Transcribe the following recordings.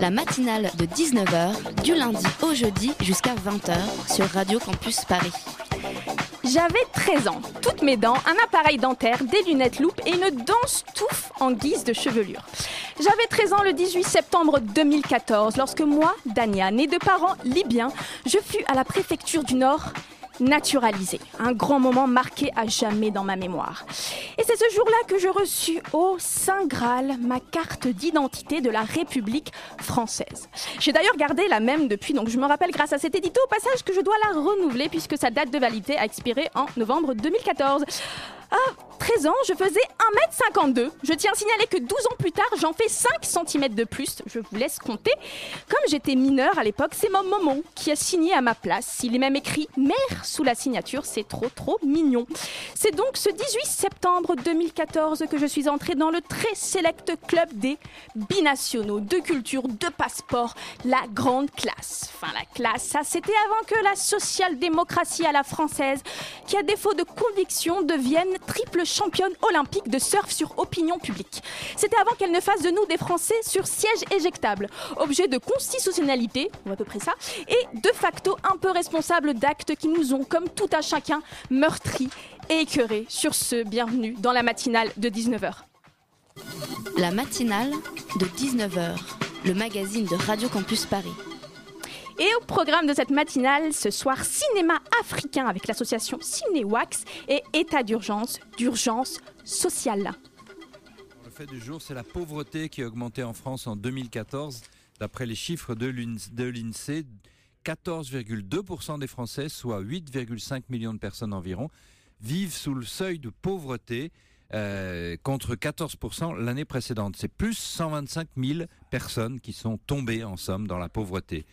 La matinale de 19h, du lundi au jeudi jusqu'à 20h sur Radio Campus Paris. J'avais 13 ans, toutes mes dents, un appareil dentaire, des lunettes loupe et une danse touffe en guise de chevelure. J'avais 13 ans le 18 septembre 2014 lorsque moi, Dania, née de parents libyens, je fus à la préfecture du Nord naturalisée. Un grand moment marqué à jamais dans ma mémoire. Et c'est ce jour-là que je reçus au Saint Graal ma carte d'identité de la République française. J'ai d'ailleurs gardé la même depuis, donc je me rappelle grâce à cet édito au passage que je dois la renouveler puisque sa date de validité a expiré en novembre 2014. À 13 ans, je faisais 1m52. Je tiens à signaler que 12 ans plus tard, j'en fais 5 cm de plus. Je vous laisse compter. Comme j'étais mineure à l'époque, c'est mon maman qui a signé à ma place. Il est même écrit mère sous la signature. C'est trop, trop mignon. C'est donc ce 18 septembre 2014 que je suis entrée dans le très select club des binationaux, de culture, de passeport, la grande classe. Enfin, la classe, ça c'était avant que la social-démocratie à la française, qui à défaut de conviction devienne triple championne olympique de surf sur opinion publique. C'était avant qu'elle ne fasse de nous des Français sur siège éjectable, objet de constitutionnalité, ou à peu près ça, et de facto un peu responsable d'actes qui nous ont, comme tout à chacun, meurtris et écœurés. Sur ce, bienvenue dans la matinale de 19h. La matinale de 19h, le magazine de Radio Campus Paris. Et au programme de cette matinale, ce soir, cinéma africain avec l'association Cinéwax et état d'urgence, d'urgence sociale. le fait du jour, c'est la pauvreté qui a augmenté en France en 2014. D'après les chiffres de l'INS- de l'INSEE, 14,2% des Français, soit 8,5 millions de personnes environ, vivent sous le seuil de pauvreté. euh, contre 14% l'année précédente. C'est plus 125 000 personnes qui sont tombées en somme dans la pauvreté.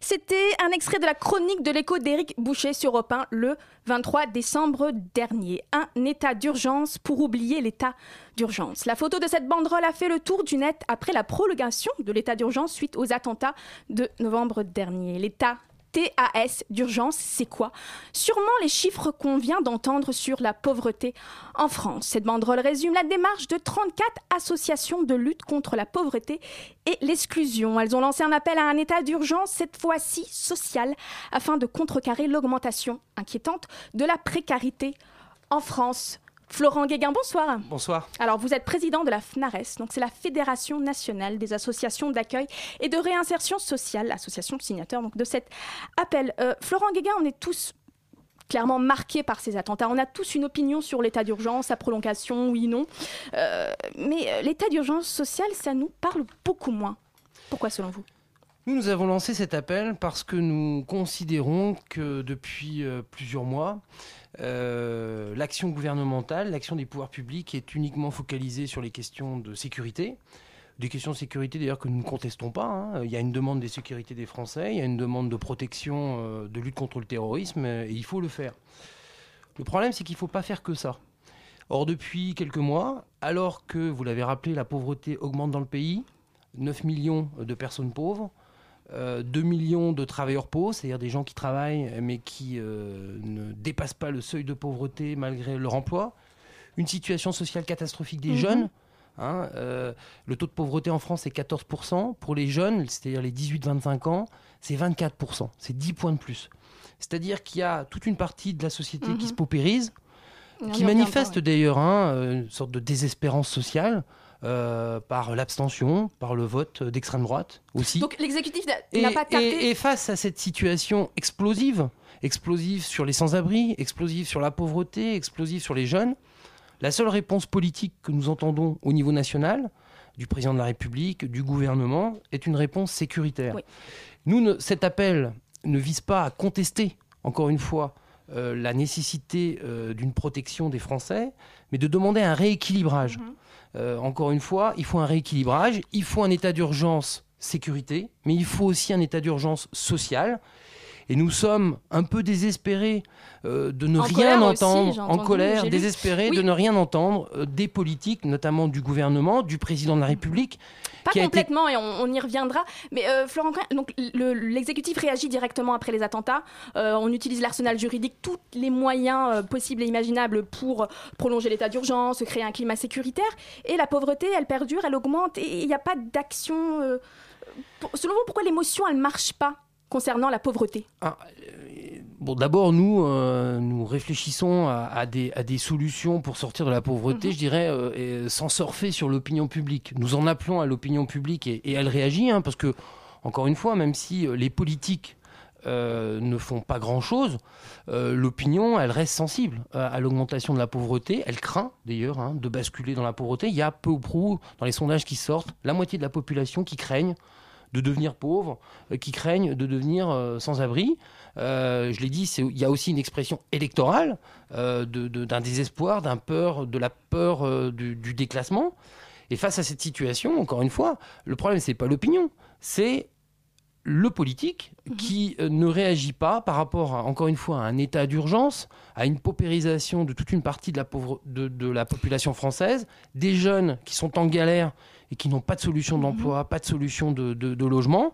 C'était un extrait de la chronique de l'écho d'Éric Boucher sur Europe 1 le 23 décembre dernier. Un état d'urgence pour oublier l'état d'urgence. La photo de cette banderole a fait le tour du net après la prolongation de l'état d'urgence suite aux attentats de novembre dernier. L'état TAS d'urgence, c'est quoi? Sûrement les chiffres qu'on vient d'entendre sur la pauvreté en France. Cette banderole résume la démarche de 34 associations de lutte contre la pauvreté et l'exclusion. Elles ont lancé un appel à un état d'urgence, cette fois-ci social, afin de contrecarrer l'augmentation inquiétante de la précarité en France. Florent Guéguin, bonsoir. Bonsoir. Alors, vous êtes président de la FNARES, donc c'est la Fédération nationale des associations d'accueil et de réinsertion sociale, l'association signateur donc, de cet appel. Euh, Florent Guéguin, on est tous clairement marqués par ces attentats. On a tous une opinion sur l'état d'urgence, sa prolongation, oui, non. Euh, mais euh, l'état d'urgence sociale, ça nous parle beaucoup moins. Pourquoi selon vous? Nous, nous avons lancé cet appel parce que nous considérons que depuis plusieurs mois, euh, l'action gouvernementale, l'action des pouvoirs publics est uniquement focalisée sur les questions de sécurité. Des questions de sécurité d'ailleurs que nous ne contestons pas. hein. Il y a une demande des sécurités des Français, il y a une demande de protection, euh, de lutte contre le terrorisme, euh, et il faut le faire. Le problème, c'est qu'il ne faut pas faire que ça. Or, depuis quelques mois, alors que, vous l'avez rappelé, la pauvreté augmente dans le pays, 9 millions de personnes pauvres, euh, 2 millions de travailleurs pauvres, c'est-à-dire des gens qui travaillent mais qui euh, ne dépassent pas le seuil de pauvreté malgré leur emploi, une situation sociale catastrophique des Mhm. jeunes. hein, euh, le taux de pauvreté en France est 14%. Pour les jeunes, c'est-à-dire les 18-25 ans, c'est 24%. C'est 10 points de plus. C'est-à-dire qu'il y a toute une partie de la société qui Mhm. se paupérise, qui manifeste d'ailleurs hein, euh, une sorte de désespérance sociale euh, par l'abstention, par le vote d'extrême droite aussi. Donc l'exécutif n'a pas capté. et- et face à cette situation explosive, explosive sur les sans-abri, explosive sur la pauvreté, explosive sur les jeunes, la seule réponse politique que nous entendons au niveau national, du président de la République, du gouvernement, est une réponse sécuritaire. Oui. Nous, ne- cet appel ne vise pas à contester, encore une fois, euh, la nécessité euh, d'une protection des Français, mais de demander un rééquilibrage. Mhm. Euh, encore une fois, il faut un rééquilibrage, il faut un état d'urgence sécurité, mais il faut aussi un état d'urgence social. Et nous sommes un peu désespérés euh, de ne En rien aussi, entendre, en colère, désespérés Oui. de ne rien entendre euh, des politiques, notamment du gouvernement, du président de la République. Pas été- complètement, et on, on y reviendra. Mais euh, Florent donc le- l'exécutif réagit directement après les attentats. Euh, on utilise l'arsenal juridique, tous les moyens possibles et imaginables pour prolonger l'état d'urgence, créer un climat sécuritaire. Et la pauvreté, elle perdure, elle augmente, et il n'y a pas d'action. pour- selon vous, pourquoi l'émotion, elle marche pas? Concernant la pauvreté Ah, euh, bon, d'abord, nous, euh, nous réfléchissons à, à des, à des solutions pour sortir de la pauvreté, Mhm. je dirais, euh, et sans surfer sur l'opinion publique. Nous en appelons à l'opinion publique et, et elle réagit, hein, parce que, encore une fois, même si les politiques euh, ne font pas grand-chose, euh, l'opinion, elle reste sensible à, à l'augmentation de la pauvreté. Elle craint, d'ailleurs, hein, de basculer dans la pauvreté. Il y a peu ou prou, dans les sondages qui sortent, la moitié de la population qui craignent de devenir pauvres, euh, qui craignent de devenir euh, sans-abri. Euh, je l'ai dit, c'est- il y a aussi une expression électorale euh, d'un désespoir, d'un peur, de la peur euh, du, du déclassement. Et face à cette situation, encore une fois, le problème c'est pas l'opinion, c'est le politique qui euh, ne réagit pas par rapport, à, encore une fois, à un état d'urgence, à une paupérisation de toute une partie de la, pauvre, de, de la population française, des jeunes qui sont en galère et qui n'ont pas de solution d'emploi, pas de solution de, de- de logement.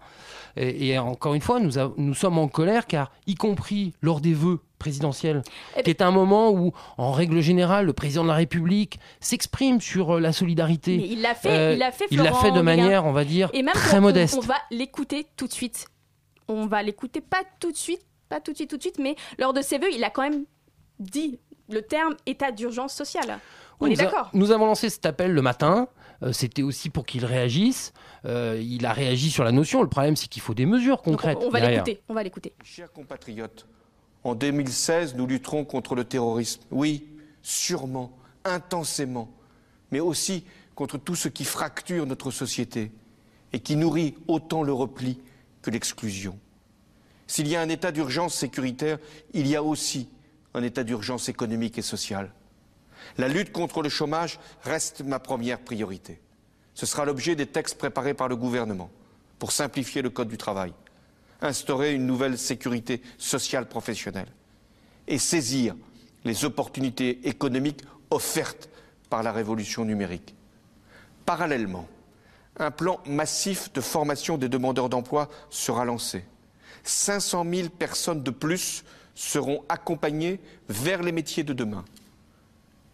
Et, et encore une fois, nous, a- nous sommes en colère car, y compris lors des vœux présidentiels, Eh qui est un moment où, en règle générale, le président de la République s'exprime sur euh, la solidarité. Mais il l'a fait, Euh, il l'a fait, Il l'a fait de manière, on va dire, Et même très on- on- modeste. On, va l'écouter tout de suite. On va l'écouter pas tout de suite, pas tout de suite, tout de suite, mais lors de ses vœux, il a quand même dit le terme état d'urgence sociale. On Oui, est d'accord. Nous avons lancé cet appel le matin. Euh, C'était aussi pour qu'il réagisse. Euh, il a réagi sur la notion. Le problème, c'est qu'il faut des mesures concrètes. on, on va l'écouter. On va l'écouter. Chers compatriotes, en 2016, nous lutterons contre le terrorisme. Oui, sûrement, intensément, mais aussi contre tout ce qui fracture notre société et qui nourrit autant le repli que l'exclusion. S'il y a un état d'urgence sécuritaire, il y a aussi un état d'urgence économique et social. La lutte contre le chômage reste ma première priorité. Ce sera l'objet des textes préparés par le gouvernement pour simplifier le Code du travail, instaurer une nouvelle sécurité sociale professionnelle et saisir les opportunités économiques offertes par la révolution numérique. Parallèlement, un plan massif de formation des demandeurs d'emploi sera lancé. 500 000 personnes de plus seront accompagnées vers les métiers de demain.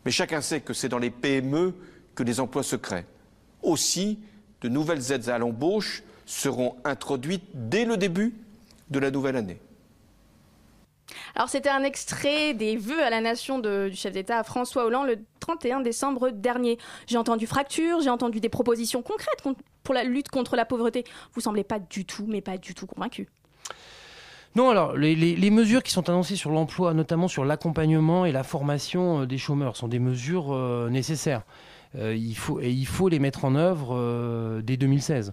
Mais chacun sait que c'est dans les PME que les emplois se créent. Aussi, de nouvelles aides à l'embauche seront introduites dès le début de la nouvelle année. Alors, c'était un extrait des vœux à la nation du chef d'État François Hollande le 31 décembre dernier. J'ai entendu fracture, j'ai entendu des propositions concrètes pour la lutte contre la pauvreté. Vous semblez pas du tout, mais pas du tout convaincu. Non, alors les, mesures qui sont annoncées sur l'emploi, notamment sur l'accompagnement et la formation euh, des chômeurs, sont des mesures euh, nécessaires. Euh, il faut, et il faut les mettre en œuvre euh, dès 2016.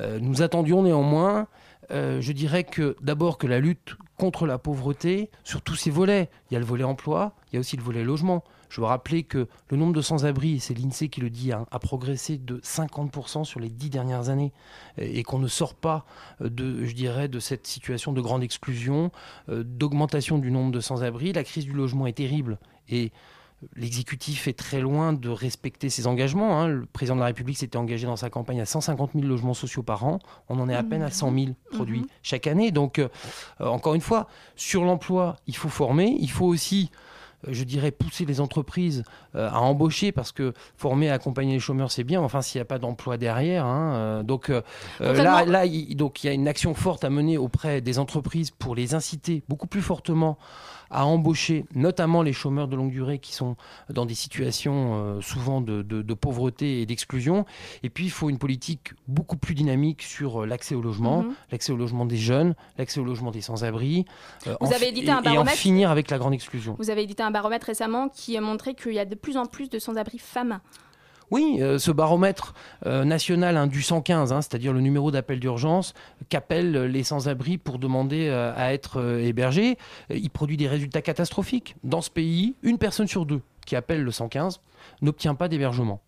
Euh, nous attendions néanmoins, je dirais que d'abord que la lutte contre la pauvreté, sur tous ses volets, il y a le volet emploi, il y a aussi le volet logement. Je veux rappeler que le nombre de sans-abri, et c'est l'INSEE qui le dit, hein, a progressé de 50% sur les dix dernières années et qu'on ne sort pas euh, de, je dirais, de cette situation de grande exclusion, euh, d'augmentation du nombre de sans-abri. La crise du logement est terrible et l'exécutif est très loin de respecter ses engagements. hein. Le président de la République s'était engagé dans sa campagne à 150 000 logements sociaux par an. On en est à peine à 100 000 produits Mhm. chaque année. Donc, euh, encore une fois, sur l'emploi, il faut former. Il faut aussi je dirais, pousser les entreprises euh, à embaucher parce que former et accompagner les chômeurs, c'est bien. Enfin, s'il n'y a pas d'emploi derrière. hein, euh, donc euh, euh, là, là, il, donc, il y a une action forte à mener auprès des entreprises pour les inciter beaucoup plus fortement à embaucher, notamment les chômeurs de longue durée qui sont dans des situations euh, souvent de, de- de pauvreté et d'exclusion. Et puis, il faut une politique beaucoup plus dynamique sur euh, l'accès au logement, Mhm. l'accès au logement des jeunes, l'accès au logement des sans-abri. euh, Vous en avez édité un et- et en baromètre finir avec la grande exclusion. Vous avez édité un baromètre récemment qui a montré qu'il y a de plus en plus de sans-abri femmes. Oui, euh, ce baromètre euh, national hein, du 115, hein, c'est-à-dire le numéro d'appel d'urgence qu'appellent les sans-abri pour demander euh, à être hébergés, il produit des résultats catastrophiques. Dans ce pays, une personne sur deux qui appelle le 115 n'obtient pas d'hébergement.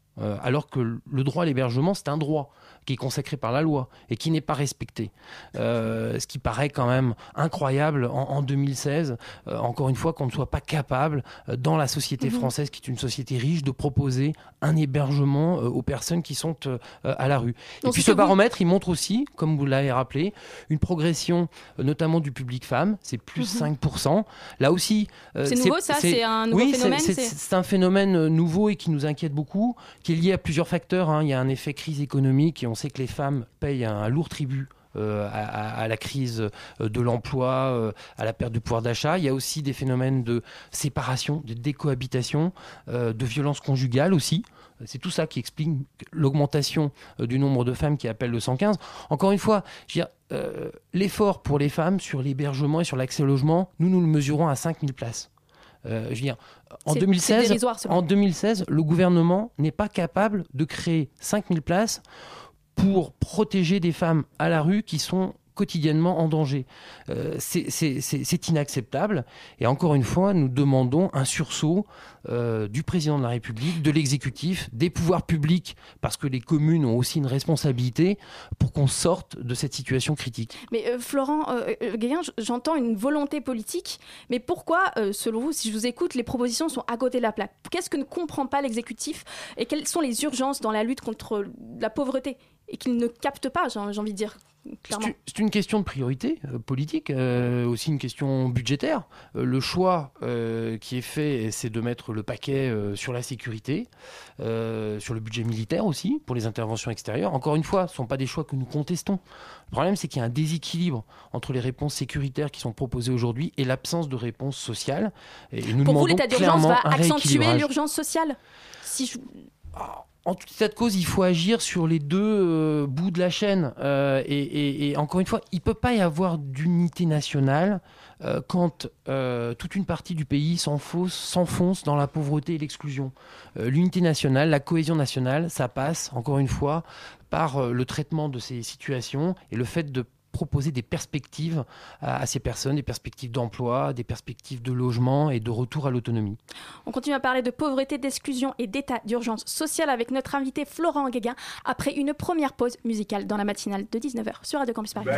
Alors que le droit à l'hébergement, c'est un droit qui est consacré par la loi et qui n'est pas respecté. Euh, ce qui paraît quand même incroyable en, 2016, euh, encore une fois, qu'on ne soit pas capable, euh, dans la société mhm. française, qui est une société riche, de proposer un hébergement aux personnes qui sont à la rue. et puis ce baromètre, il montre aussi, comme vous l'avez rappelé, une progression notamment du public femme, c'est plus 5%. Mhm. Là aussi... c'est nouveau ça C'est un nouveau oui, phénomène C'est un phénomène nouveau et qui nous inquiète beaucoup, qui est lié à plusieurs facteurs. Hein. Il y a un effet crise économique et on sait que les femmes payent un, lourd tribut euh, à, la crise euh, de l'emploi, euh, à la perte du pouvoir d'achat. Il y a aussi des phénomènes de séparation, de décohabitation, de violence conjugale aussi. C'est tout ça qui explique l'augmentation du nombre de femmes qui appellent le 115. Encore une fois, l'effort pour les femmes sur l'hébergement et sur l'accès au logement, nous nous le mesurons à 5000 places. je veux dire, en 2016, en 2016, le gouvernement n'est pas capable de créer 5000 places pour protéger des femmes à la rue qui sont quotidiennement en danger. Euh, c'est inacceptable. Et encore une fois, nous demandons un sursaut euh, du président de la République, de l'exécutif, des pouvoirs publics, parce que les communes ont aussi une responsabilité pour qu'on sorte de cette situation critique. Mais euh, Florent Gaillin, j'entends une volonté politique, mais pourquoi, selon vous, si je vous écoute, les propositions sont à côté de la plaque? Qu'est-ce que ne comprend pas l'exécutif et quelles sont les urgences dans la lutte contre la pauvreté? Et qu'il ne capte pas, j'ai envie de dire. C'est une question de priorité euh, politique, euh, aussi une question budgétaire. Euh, le choix qui est fait, c'est de mettre le paquet sur la sécurité, sur le budget militaire aussi, pour les interventions extérieures. Encore une fois, ce ne sont pas des choix que nous contestons. Le problème, c'est qu'il y a un déséquilibre entre les réponses sécuritaires qui sont proposées aujourd'hui et l'absence de réponse sociale. Et nous pour vous, l'état d'urgence va accentuer l'urgence sociale? Si je... Ah, en tout état de cause, il faut agir sur les deux euh, bouts de la chaîne. Euh, et, encore une fois, il ne peut pas y avoir d'unité nationale euh, quand toute une partie du pays s'enfonce dans la pauvreté et l'exclusion. L'unité nationale, la cohésion nationale, ça passe, encore une fois, par le traitement de ces situations et le fait de proposer des perspectives à, ces personnes, des perspectives d'emploi, des perspectives de logement et de retour à l'autonomie. On continue à parler de pauvreté, d'exclusion et d'état d'urgence sociale avec notre invité Florent Guéguin après une première pause musicale dans la matinale de 19h sur Radio Campus Paris.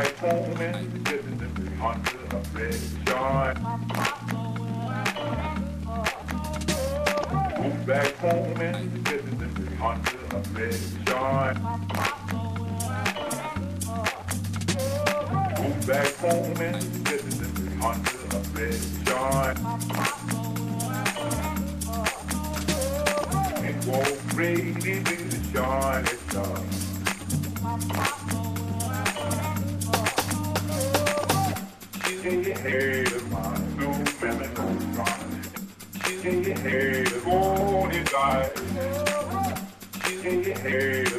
back home and visiting under a bed John. It won't rain in the shard at You had my new medical garden. She had born in You had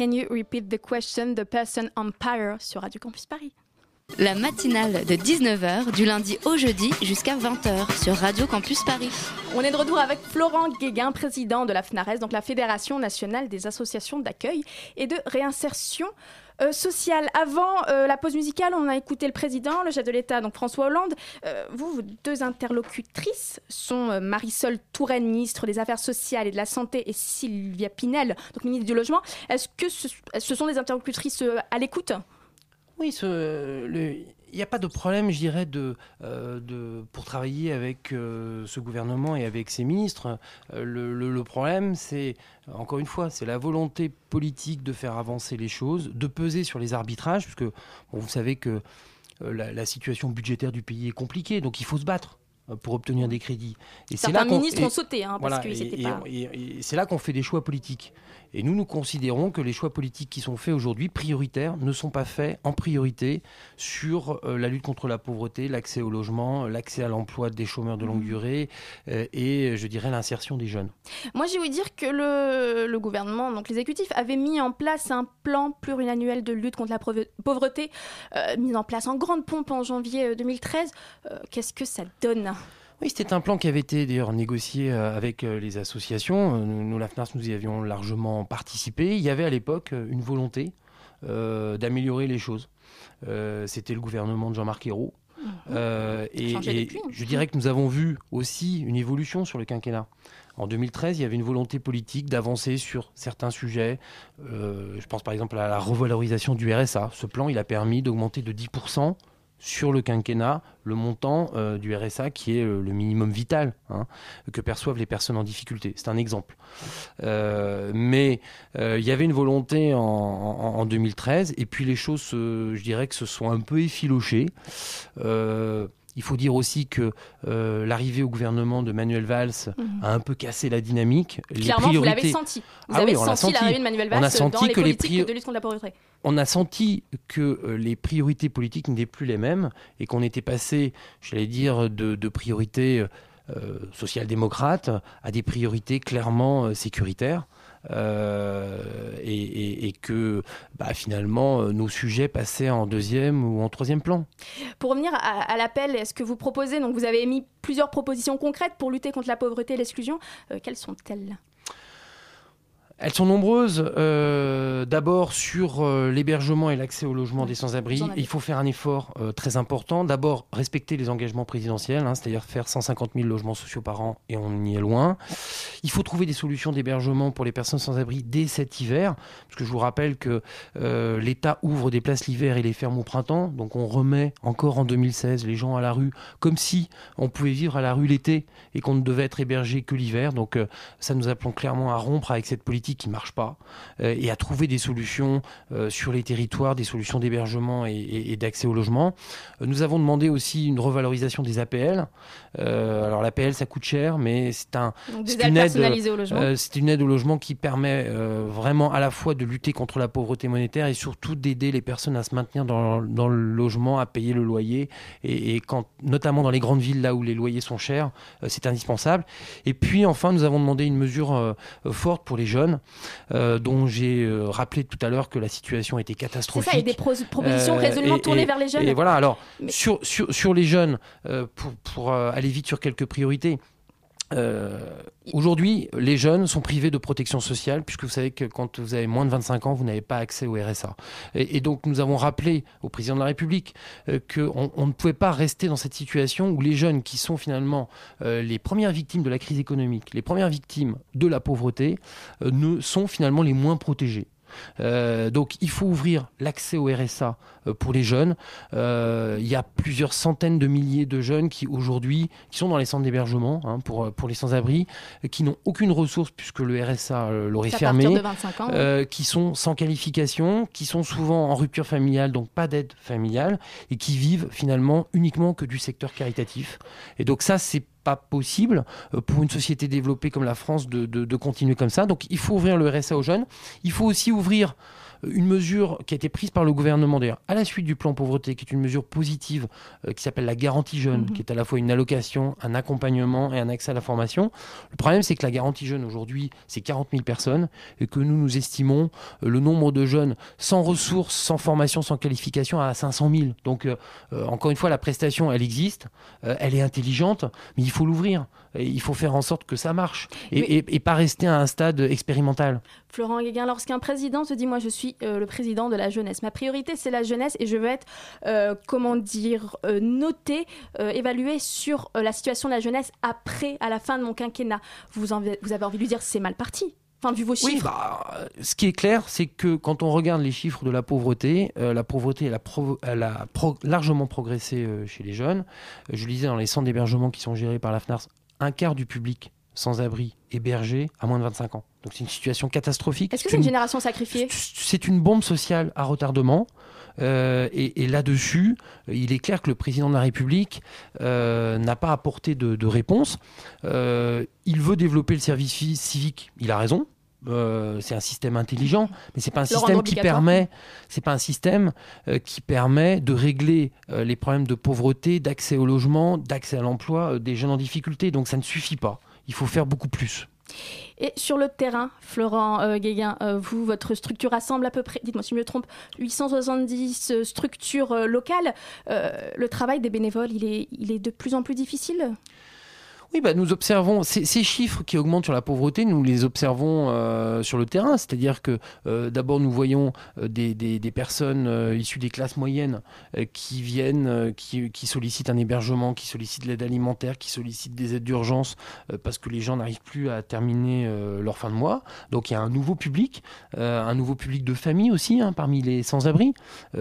Can you repeat the question, the person umpire sur Radio Campus Paris? La matinale de 19h du lundi au jeudi jusqu'à 20h sur Radio Campus Paris. On est de retour avec Florent Guéguin, président de la FNARES, donc la Fédération nationale des associations d'accueil et de réinsertion euh, sociale. Avant euh, la pause musicale, on a écouté le président, le chef de l'État, donc François Hollande. Euh, vous, vos deux interlocutrices sont Marisol Touraine, ministre des Affaires sociales et de la Santé, et Sylvia Pinel, donc ministre du Logement. Est-ce que ce, sont des interlocutrices à l'écoute? Oui, ce- le- il n'y a pas de problème, je dirais, de, euh, de, pour travailler avec euh, ce gouvernement et avec ses ministres. Euh, le, le- le problème, c'est, encore une fois, c'est la volonté politique de faire avancer les choses, de peser sur les arbitrages, puisque bon, vous savez que la, la situation budgétaire du pays est compliquée, donc il faut se battre pour obtenir des crédits. Et Certains ministres ont sauté, hein, parce voilà, et- pas... et- et c'est là qu'on fait des choix politiques. Et nous, nous considérons que les choix politiques qui sont faits aujourd'hui, prioritaires, ne sont pas faits en priorité sur euh, la lutte contre la pauvreté, l'accès au logement, l'accès à l'emploi des chômeurs de Mmh. longue durée euh, et, je dirais, l'insertion des jeunes. Moi, j'ai ouï dire que le, le gouvernement, donc l'exécutif, avait mis en place un plan pluriannuel de lutte contre la pauvreté, euh, mis en place en grande pompe en janvier euh, 2013. Euh, Qu'est-ce que ça donne? Oui, c'était un plan qui avait été d'ailleurs négocié euh, avec euh, les associations. Euh, Nous, nous, la FNARS, nous y avions largement participé. Il y avait à l'époque une volonté euh, d'améliorer les choses. Euh, C'était le gouvernement de Jean-Marc Ayrault. Euh, et, je dirais que nous avons vu aussi une évolution sur le quinquennat. En 2013, il y avait une volonté politique d'avancer sur certains sujets. Euh, je pense par exemple à la revalorisation du RSA. Ce plan, il a permis d'augmenter de 10% sur le quinquennat le montant euh, du RSA qui est euh, le minimum vital hein, que perçoivent les personnes en difficulté. C'est un exemple. Euh, mais il y avait une volonté en, en- en 2013 et puis les choses, se- je dirais que se sont un peu effilochées. Il faut dire aussi que euh, l'arrivée au gouvernement de Manuel Valls Mhm. a un peu cassé la dynamique. Les Clairement, vous l'avez senti. Vous Ah avez oui, on senti, l'arrivée de Manuel On a Valls senti dans les que les politiques priori- de lutte contre la pauvreté. on a senti que euh, les priorités politiques n'étaient plus les mêmes et qu'on était passé, j'allais dire, de, de priorités euh, social-démocrates à des priorités clairement euh, sécuritaires. Euh, et, que bah, finalement euh, nos sujets passaient en deuxième ou en troisième plan. Pour revenir à, à l'appel, est-ce que vous proposez, donc vous avez émis plusieurs propositions concrètes pour lutter contre la pauvreté et l'exclusion. Euh, quelles sont-elles? Elles sont nombreuses. Euh, D'abord sur euh, l'hébergement et l'accès au logement des sans-abri, il faut faire un effort euh, très important. D'abord respecter les engagements présidentiels, hein, c'est-à-dire faire 150 000 logements sociaux par an, et on y est loin. Il faut trouver des solutions d'hébergement pour les personnes sans-abri dès cet hiver, parce que je vous rappelle que l'État ouvre des places l'hiver et les ferme au printemps, donc on remet encore en 2016 les gens à la rue, comme si on pouvait vivre à la rue l'été et qu'on ne devait être hébergé que l'hiver. Donc ça nous appelons clairement à rompre avec cette politique qui marche pas euh, et à trouver des solutions euh, sur les territoires, des solutions d'hébergement et, et- et d'accès au logement. Euh, nous avons demandé aussi une revalorisation des APL. Alors l'APL ça coûte cher, mais c'est un une aide, personnalisées au logement. c'est une aide au logement qui permet vraiment à la fois de lutter contre la pauvreté monétaire et surtout d'aider les personnes à se maintenir dans, dans le logement, à payer le loyer. Et, et quand, notamment dans les grandes villes, là où les loyers sont chers, c'est indispensable. Et puis enfin, nous avons demandé une mesure forte pour les jeunes, euh, dont j'ai euh, rappelé tout à l'heure que la situation était C'est catastrophique. ça, et des pro- propositions Euh, résolument et- tournées et- vers les jeunes. Et voilà, alors, Mais- sur, sur, sur les jeunes, pour, pour aller vite sur quelques priorités. Euh, Aujourd'hui, les jeunes sont privés de protection sociale, puisque vous savez que quand vous avez moins de 25 ans, vous n'avez pas accès au RSA. Et, donc, nous avons rappelé au président de la République euh, qu'on on ne pouvait pas rester dans cette situation où les jeunes, qui sont finalement euh, les premières victimes de la crise économique, les premières victimes de la pauvreté, ne sont finalement les moins protégés. Donc il faut ouvrir l'accès au RSA pour les jeunes. Euh, il y a plusieurs centaines de milliers de jeunes qui aujourd'hui qui sont dans les centres d'hébergement hein, pour, pour les sans-abri, euh, qui n'ont aucune ressource puisque le RSA euh, l'aurait fermé. partir de 25 ans. Euh, qui sont sans qualification, qui sont souvent en rupture familiale, donc pas d'aide familiale, et qui vivent finalement uniquement que du secteur caritatif. Et donc ça, c'est pas possible euh, pour une société développée comme la France de, de- de continuer comme ça. Donc il faut ouvrir le RSA aux jeunes. Il faut aussi ouvrir une mesure qui a été prise par le gouvernement, d'ailleurs, à la suite du plan pauvreté, qui est une mesure positive, euh, qui s'appelle la garantie jeune, Mhm. qui est à la fois une allocation, un accompagnement et un accès à la formation. Le problème, c'est que la garantie jeune, aujourd'hui, c'est 40 000 personnes, et que nous, nous estimons euh, le nombre de jeunes sans ressources, sans formation, sans qualification à 500 000. Donc, euh, encore une fois, la prestation, elle existe, elle est intelligente, mais il faut l'ouvrir. Il faut faire en sorte que ça marche et, Mais- et- et pas rester à un stade expérimental. Florent Guéguin, lorsqu'un président se dit Moi, je suis euh, le président de la jeunesse, ma priorité, c'est la jeunesse et je veux être, euh, comment dire, euh, noté, évalué sur la situation de la jeunesse après, à la fin de mon quinquennat. Vous, en- vous avez envie de lui dire C'est mal parti. Enfin, vu vos chiffres. Oui, bah, ce qui est clair, c'est que quand on regarde les chiffres de la pauvreté, euh, la pauvreté elle a, pro- elle a pro- largement progressé euh, chez les jeunes. Euh, je lisais dans les centres d'hébergement qui sont gérés par la FNARS, un quart du public sans abri hébergé à moins de 25 ans. Donc c'est une situation catastrophique. Est-ce que c'est une génération sacrifiée? C'est une bombe sociale à retardement. Euh, et, et là-dessus, il est clair que le président de la République euh, n'a pas apporté de, de réponse. Euh, il veut développer le service civique. Il a raison. Euh, c'est un système intelligent, mais c'est pas un Le système qui permet, c'est pas un système euh, qui permet de régler euh, les problèmes de pauvreté, d'accès au logement, d'accès à l'emploi des jeunes en difficulté. Donc ça ne suffit pas. Il faut faire beaucoup plus. Et sur le terrain, Florent Guéguin, vous, votre structure rassemble à peu près, dites-moi si je me trompe, 870 euh, structures locales. Le travail des bénévoles, il est, il est de plus en plus difficile? Oui, bah, nous observons ces, chiffres qui augmentent sur la pauvreté, nous les observons euh, sur le terrain. C'est-à-dire que euh, d'abord, nous voyons euh, des, personnes issues des classes moyennes qui viennent, qui, sollicitent un hébergement, qui sollicitent l'aide alimentaire, qui sollicitent des aides d'urgence parce que les gens n'arrivent plus à terminer leur fin de mois. Donc il y a un nouveau public, un nouveau public de famille aussi, hein, parmi les sans-abri,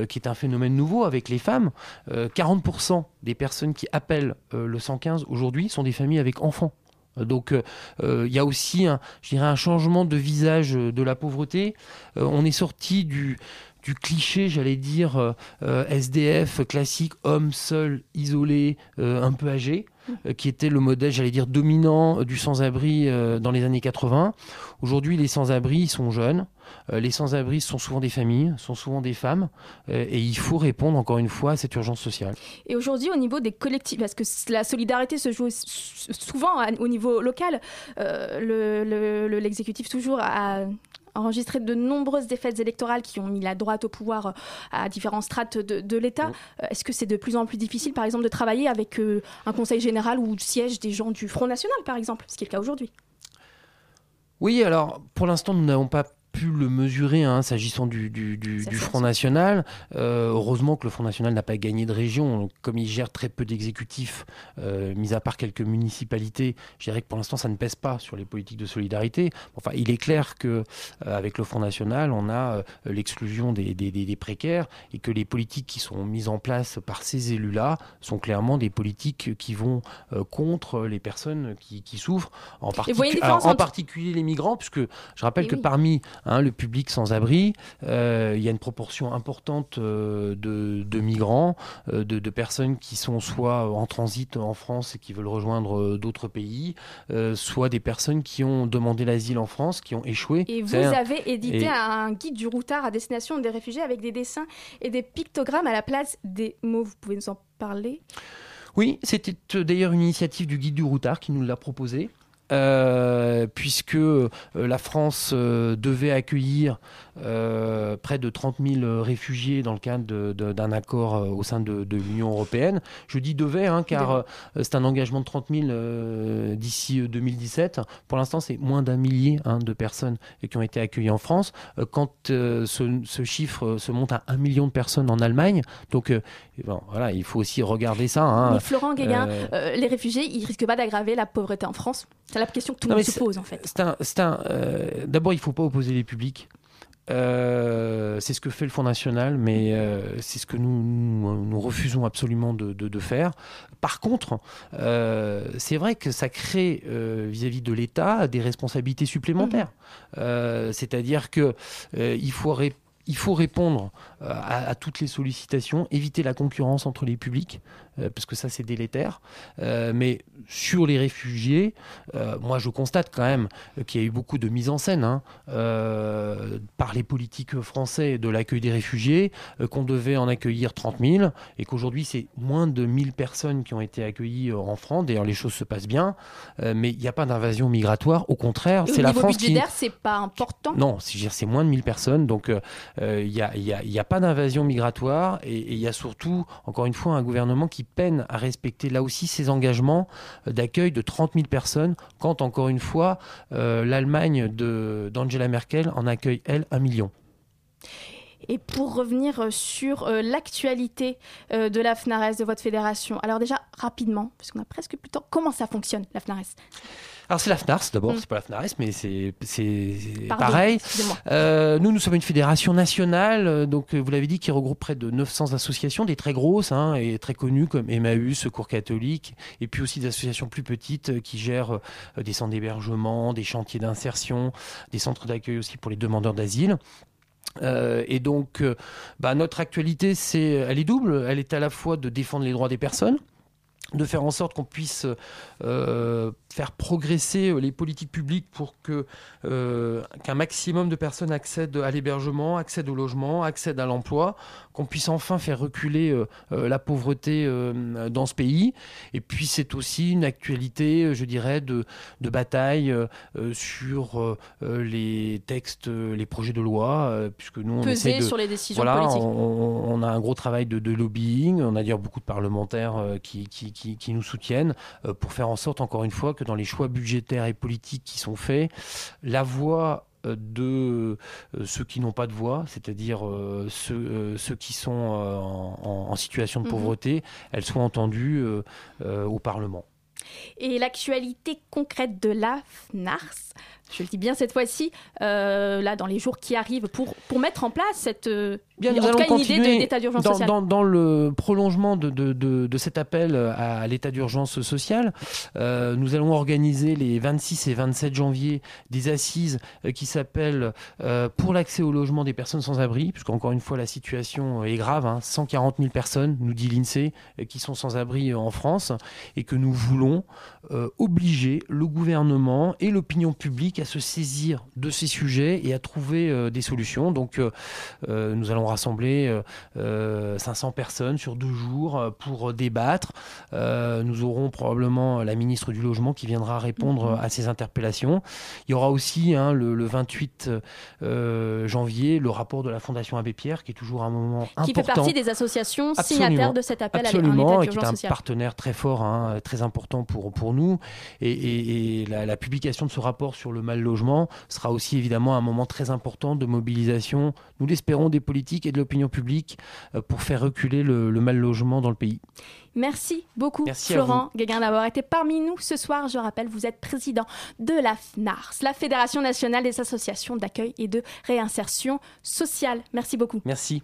qui est un phénomène nouveau avec les femmes. Euh, 40% des personnes qui appellent le 115 aujourd'hui sont des familles avec enfants. Donc euh, euh, il y a aussi, un, changement de visage euh, de la pauvreté. On est sorti du, cliché, j'allais dire, SDF classique, homme seul, isolé, un peu âgé, qui était le modèle, j'allais dire, dominant du sans-abri dans les années 80. Aujourd'hui, les sans-abri sont jeunes. Euh, les sans-abri sont souvent des familles, sont souvent des femmes, euh, et il faut répondre encore une fois à cette urgence sociale. Et aujourd'hui, au niveau des collectifs, parce que la solidarité se joue souvent au niveau local, euh, le- le- le- l'exécutif toujours a enregistré de nombreuses défaites électorales qui ont mis la droite au pouvoir à différents strates de, de l'État. Est-ce que c'est de plus en plus difficile, par exemple, de travailler avec euh, un conseil général où siègent des gens du Front National, par exemple, ce qui est le cas aujourd'hui? Oui, alors pour l'instant, nous n'avons pas pu le mesurer hein, s'agissant du, du, Front. National. Euh, heureusement que le Front National n'a pas gagné de région. Comme il gère très peu d'exécutifs, euh, mis à part quelques municipalités, je dirais que pour l'instant, ça ne pèse pas sur les politiques de solidarité. Enfin, il est clair que euh, avec le Front National, on a euh, l'exclusion des, des- des- des précaires et que les politiques qui sont mises en place par ces élus-là sont clairement des politiques qui vont contre les personnes qui, qui souffrent, en, particu- alors, entre- particulier les migrants, puisque je rappelle Eh que oui. parmi hein, le public sans abri, euh, il y a une proportion importante euh, de, de migrants, euh, de, de personnes qui sont soit en transit en France et qui veulent rejoindre d'autres pays, euh, soit des personnes qui ont demandé l'asile en France, qui ont échoué. Et vous un- avez édité et- un guide du routard à destination des réfugiés avec des dessins et des pictogrammes à la place des mots. Vous pouvez nous en parler? Oui, c'était d'ailleurs une initiative du guide du routard qui nous l'a proposé. Euh, puisque euh, la France euh, devait accueillir euh, près de 30 000 réfugiés dans le cadre d'un accord au sein de, de l'Union européenne. Je dis devait, hein, car c'est un engagement de 30 000 euh, d'ici euh, 2017. Pour l'instant, c'est moins d'un millier hein, de personnes qui ont été accueillies en France. Quand ce, ce chiffre se monte à un million de personnes en Allemagne, donc bon, voilà, il faut aussi regarder ça. hein. Mais Florent Guéguin, les réfugiés, ils risquent pas d'aggraver la pauvreté en France? La question que tout le monde se pose en fait. Euh, D'abord, il ne faut pas opposer les publics. Euh, c'est ce que fait le Front National, mais euh, c'est ce que nous, nous, nous refusons absolument de, de- de faire. Par contre, euh, c'est vrai que ça crée vis-à-vis de l'État des responsabilités supplémentaires. Euh, C'est-à-dire que il faut il faut répondre à, à toutes les sollicitations, éviter la concurrence entre les publics. Euh, parce que ça c'est délétère. Euh, mais sur les réfugiés, euh, moi je constate quand même qu'il y a eu beaucoup de mise en scène hein, par les politiques français de l'accueil des réfugiés, qu'on devait en accueillir 30 000 et qu'aujourd'hui c'est moins de 1000 personnes qui ont été accueillies en France. D'ailleurs les choses se passent bien, mais il n'y a pas d'invasion migratoire. Au contraire, c'est la France qui c'est pas important? non, c'est- moins de 1000 personnes, donc euh, il n'y a, pas d'invasion migratoire et il y a surtout, encore une fois, un gouvernement qui peine à respecter là aussi ses engagements euh, d'accueil de 30 000 personnes, quand encore une fois, euh, l'Allemagne d'Angela Merkel en accueille, elle, un million. Et pour revenir euh, sur l'actualité de la FNARES, de votre fédération, alors déjà rapidement, parce qu'on a presque plus de temps, comment ça fonctionne la FNARES Alors c'est la FNARS d'abord, Mm. c'est pas la FNARES, mais c'est pareil. Euh, nous, nous sommes une fédération nationale, euh, donc euh, vous l'avez dit, qui regroupe près de 900 associations, des très grosses hein, et très connues comme Emmaüs, Secours catholique, et puis aussi des associations plus petites qui gèrent des centres d'hébergement, des chantiers d'insertion, des centres d'accueil aussi pour les demandeurs d'asile. Euh, et donc, euh, bah, notre actualité, c'est, elle est double. Elle est à la fois de défendre les droits des personnes, de faire en sorte qu'on puisse euh, faire progresser les politiques publiques pour que euh, qu'un maximum de personnes accèdent à l'hébergement, accèdent au logement, accèdent à l'emploi, qu'on puisse enfin faire reculer euh, euh, la pauvreté euh, dans ce pays. Et puis c'est aussi une actualité, euh, je dirais, de, de bataille euh, euh, sur euh, euh, les textes, euh, les projets de loi, euh, puisque nous on essaie de sur les décisions voilà, politiques. on, on a un gros travail de, de lobbying. On a d'ailleurs beaucoup de parlementaires euh, qui, qui, qui, qui nous soutiennent euh, pour faire en sorte, encore une fois, que dans les choix budgétaires et politiques qui sont faits, la voix euh, de euh, ceux qui n'ont pas de voix, c'est-à-dire ceux, ceux qui sont en, situation de Mhm. pauvreté, elle soit entendue au Parlement. Et l'actualité concrète de la FNARS, je le dis bien cette fois-ci, euh, là dans les jours qui arrivent, pour, pour mettre en place cette, euh, Bien, en nous tout allons cas une idée continuer de- d'état d'urgence dans, sociale. dans- dans le prolongement de, de- de- de cet appel à l'état d'urgence sociale, euh, nous allons organiser les 26 et 27 janvier des assises euh, qui s'appellent pour l'accès au logement des personnes sans abri, puisqu'encore une fois la situation est grave, hein, 140 000 personnes, nous dit l'INSEE, qui sont sans abri en France, et que nous voulons obliger le gouvernement et l'opinion publique à se saisir de ces sujets et à trouver euh, des solutions. Donc euh, euh, nous allons rassembler euh, euh, 500 personnes sur deux jours pour débattre. Nous aurons probablement la ministre du Logement qui viendra répondre Mhm. à ces interpellations. Il y aura aussi hein, le, le 28 euh, janvier le rapport de la Fondation Abbé Pierre qui est toujours un moment qui fait important. partie des associations Absolument. signataires de cet appel à Absolument, un et état qui est un partenaire très fort, hein, très important pour, pour nous. Et, et- et la, la publication de ce rapport sur le mal logement sera aussi évidemment un moment très important de mobilisation, nous l'espérons, des politiques et de l'opinion publique euh, pour faire reculer le, le mal logement dans le pays. Merci beaucoup, Merci Florent Guéguin, d'avoir été parmi nous ce soir. Je rappelle, vous êtes président de la FNARS, la Fédération nationale des associations d'accueil et de réinsertion sociale. Merci beaucoup. Merci.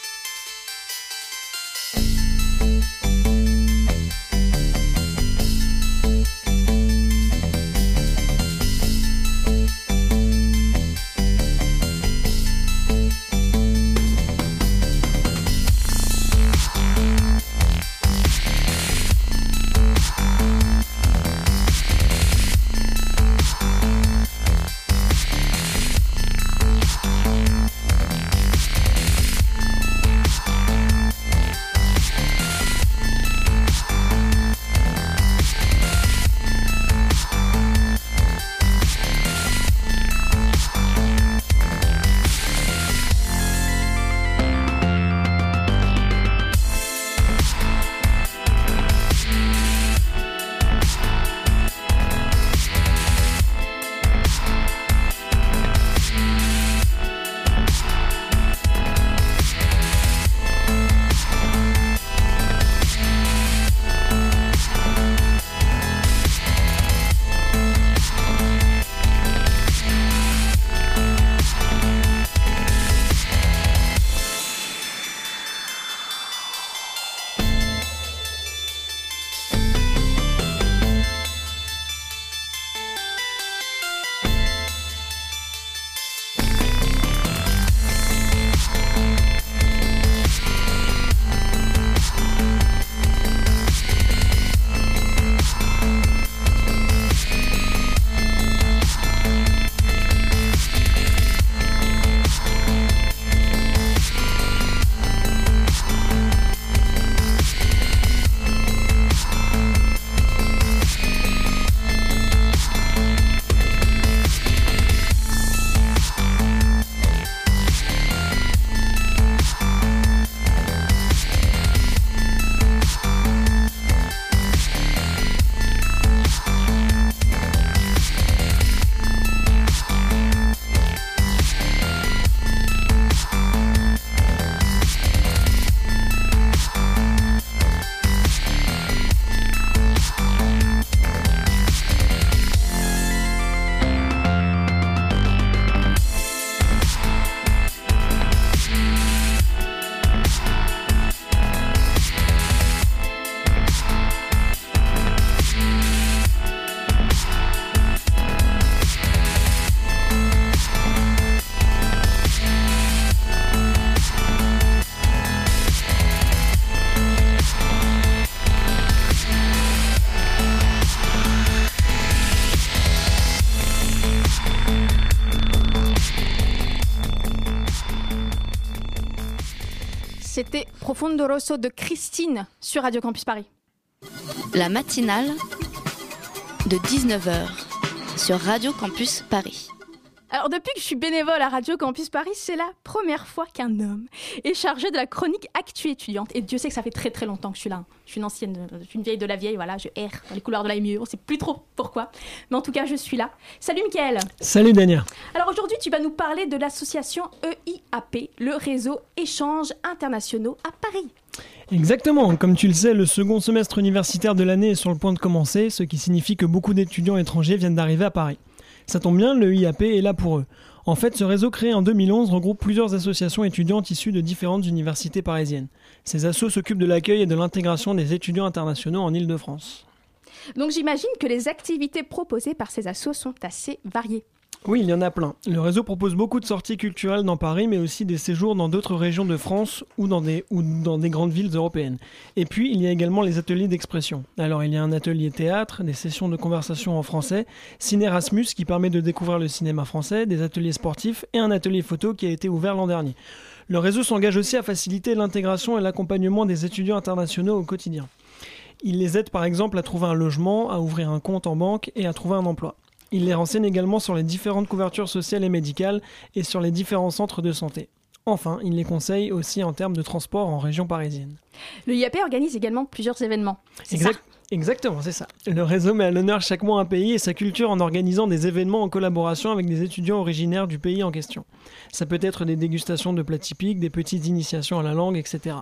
C'était Profondo Rosso de Christine sur Radio Campus Paris. La matinale de 19h sur Radio Campus Paris. Alors depuis que je suis bénévole à Radio Campus Paris, c'est la première fois qu'un homme est chargé de la chronique Actu étudiante. Et Dieu sait que ça fait très très longtemps que je suis là. Je suis une ancienne, je suis une vieille de la vieille, voilà, je erre dans les couloirs de la MIE, on sait plus trop pourquoi. Mais en tout cas, je suis là. Salut Mickaël Salut Dania Alors aujourd'hui, tu vas nous parler de l'association EIAP, le réseau Échanges Internationaux à Paris. Exactement, comme tu le sais, le second semestre universitaire de l'année est sur le point de commencer, ce qui signifie que beaucoup d'étudiants étrangers viennent d'arriver à Paris. Ça tombe bien, le IAP est là pour eux. En fait, ce réseau créé en 2011 regroupe plusieurs associations étudiantes issues de différentes universités parisiennes. Ces assos s'occupent de l'accueil et de l'intégration des étudiants internationaux en Ile-de-France. Donc j'imagine que les activités proposées par ces assos sont assez variées. Oui, il y en a plein. Le réseau propose beaucoup de sorties culturelles dans Paris, mais aussi des séjours dans d'autres régions de France ou dans, des, grandes villes européennes. Et puis, il y a également les ateliers d'expression. Alors, il y a un atelier théâtre, des sessions de conversation en français, Ciné Erasmus qui permet de découvrir le cinéma français, des ateliers sportifs et un atelier photo qui a été ouvert l'an dernier. Le réseau s'engage aussi à faciliter l'intégration et l'accompagnement des étudiants internationaux au quotidien. Il les aide par exemple à trouver un logement, à ouvrir un compte en banque et à trouver un emploi. Il les renseigne également sur les différentes couvertures sociales et médicales et sur les différents centres de santé. Enfin, il les conseille aussi en termes de transport en région parisienne. Le IAP organise également plusieurs événements. C'est Exact- ça Exactement, c'est ça. Le réseau met à l'honneur chaque mois un pays et sa culture en organisant des événements en collaboration avec des étudiants originaires du pays en question. Ça peut être des dégustations de plats typiques, des petites initiations à la langue, etc.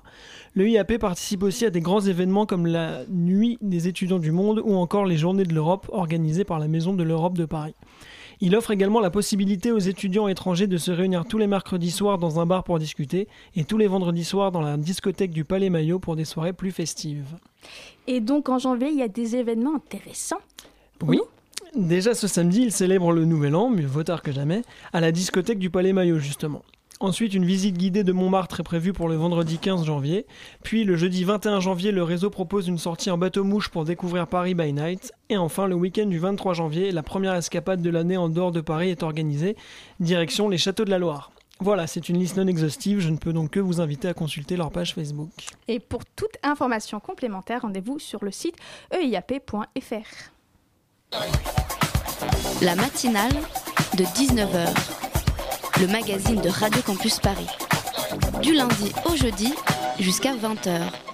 Le IAP participe aussi à des grands événements comme la Nuit des étudiants du monde ou encore les Journées de l'Europe organisées par la Maison de l'Europe de Paris. Il offre également la possibilité aux étudiants étrangers de se réunir tous les mercredis soirs dans un bar pour discuter et tous les vendredis soirs dans la discothèque du Palais Maillot pour des soirées plus festives. Et donc en janvier, il y a des événements intéressants. Oui. Déjà ce samedi, il célèbre le Nouvel An, mieux vaut tard que jamais, à la discothèque du Palais Maillot justement. Ensuite, une visite guidée de Montmartre est prévue pour le vendredi 15 janvier. Puis le jeudi 21 janvier, le réseau propose une sortie en bateau-mouche pour découvrir Paris by Night. Et enfin, le week-end du 23 janvier, la première escapade de l'année en dehors de Paris est organisée, direction les châteaux de la Loire. Voilà, c'est une liste non exhaustive, je ne peux donc que vous inviter à consulter leur page Facebook. Et pour toute information complémentaire, rendez-vous sur le site eiap.fr. La matinale de 19h. Le magazine de Radio Campus Paris. Du lundi au jeudi jusqu'à 20h.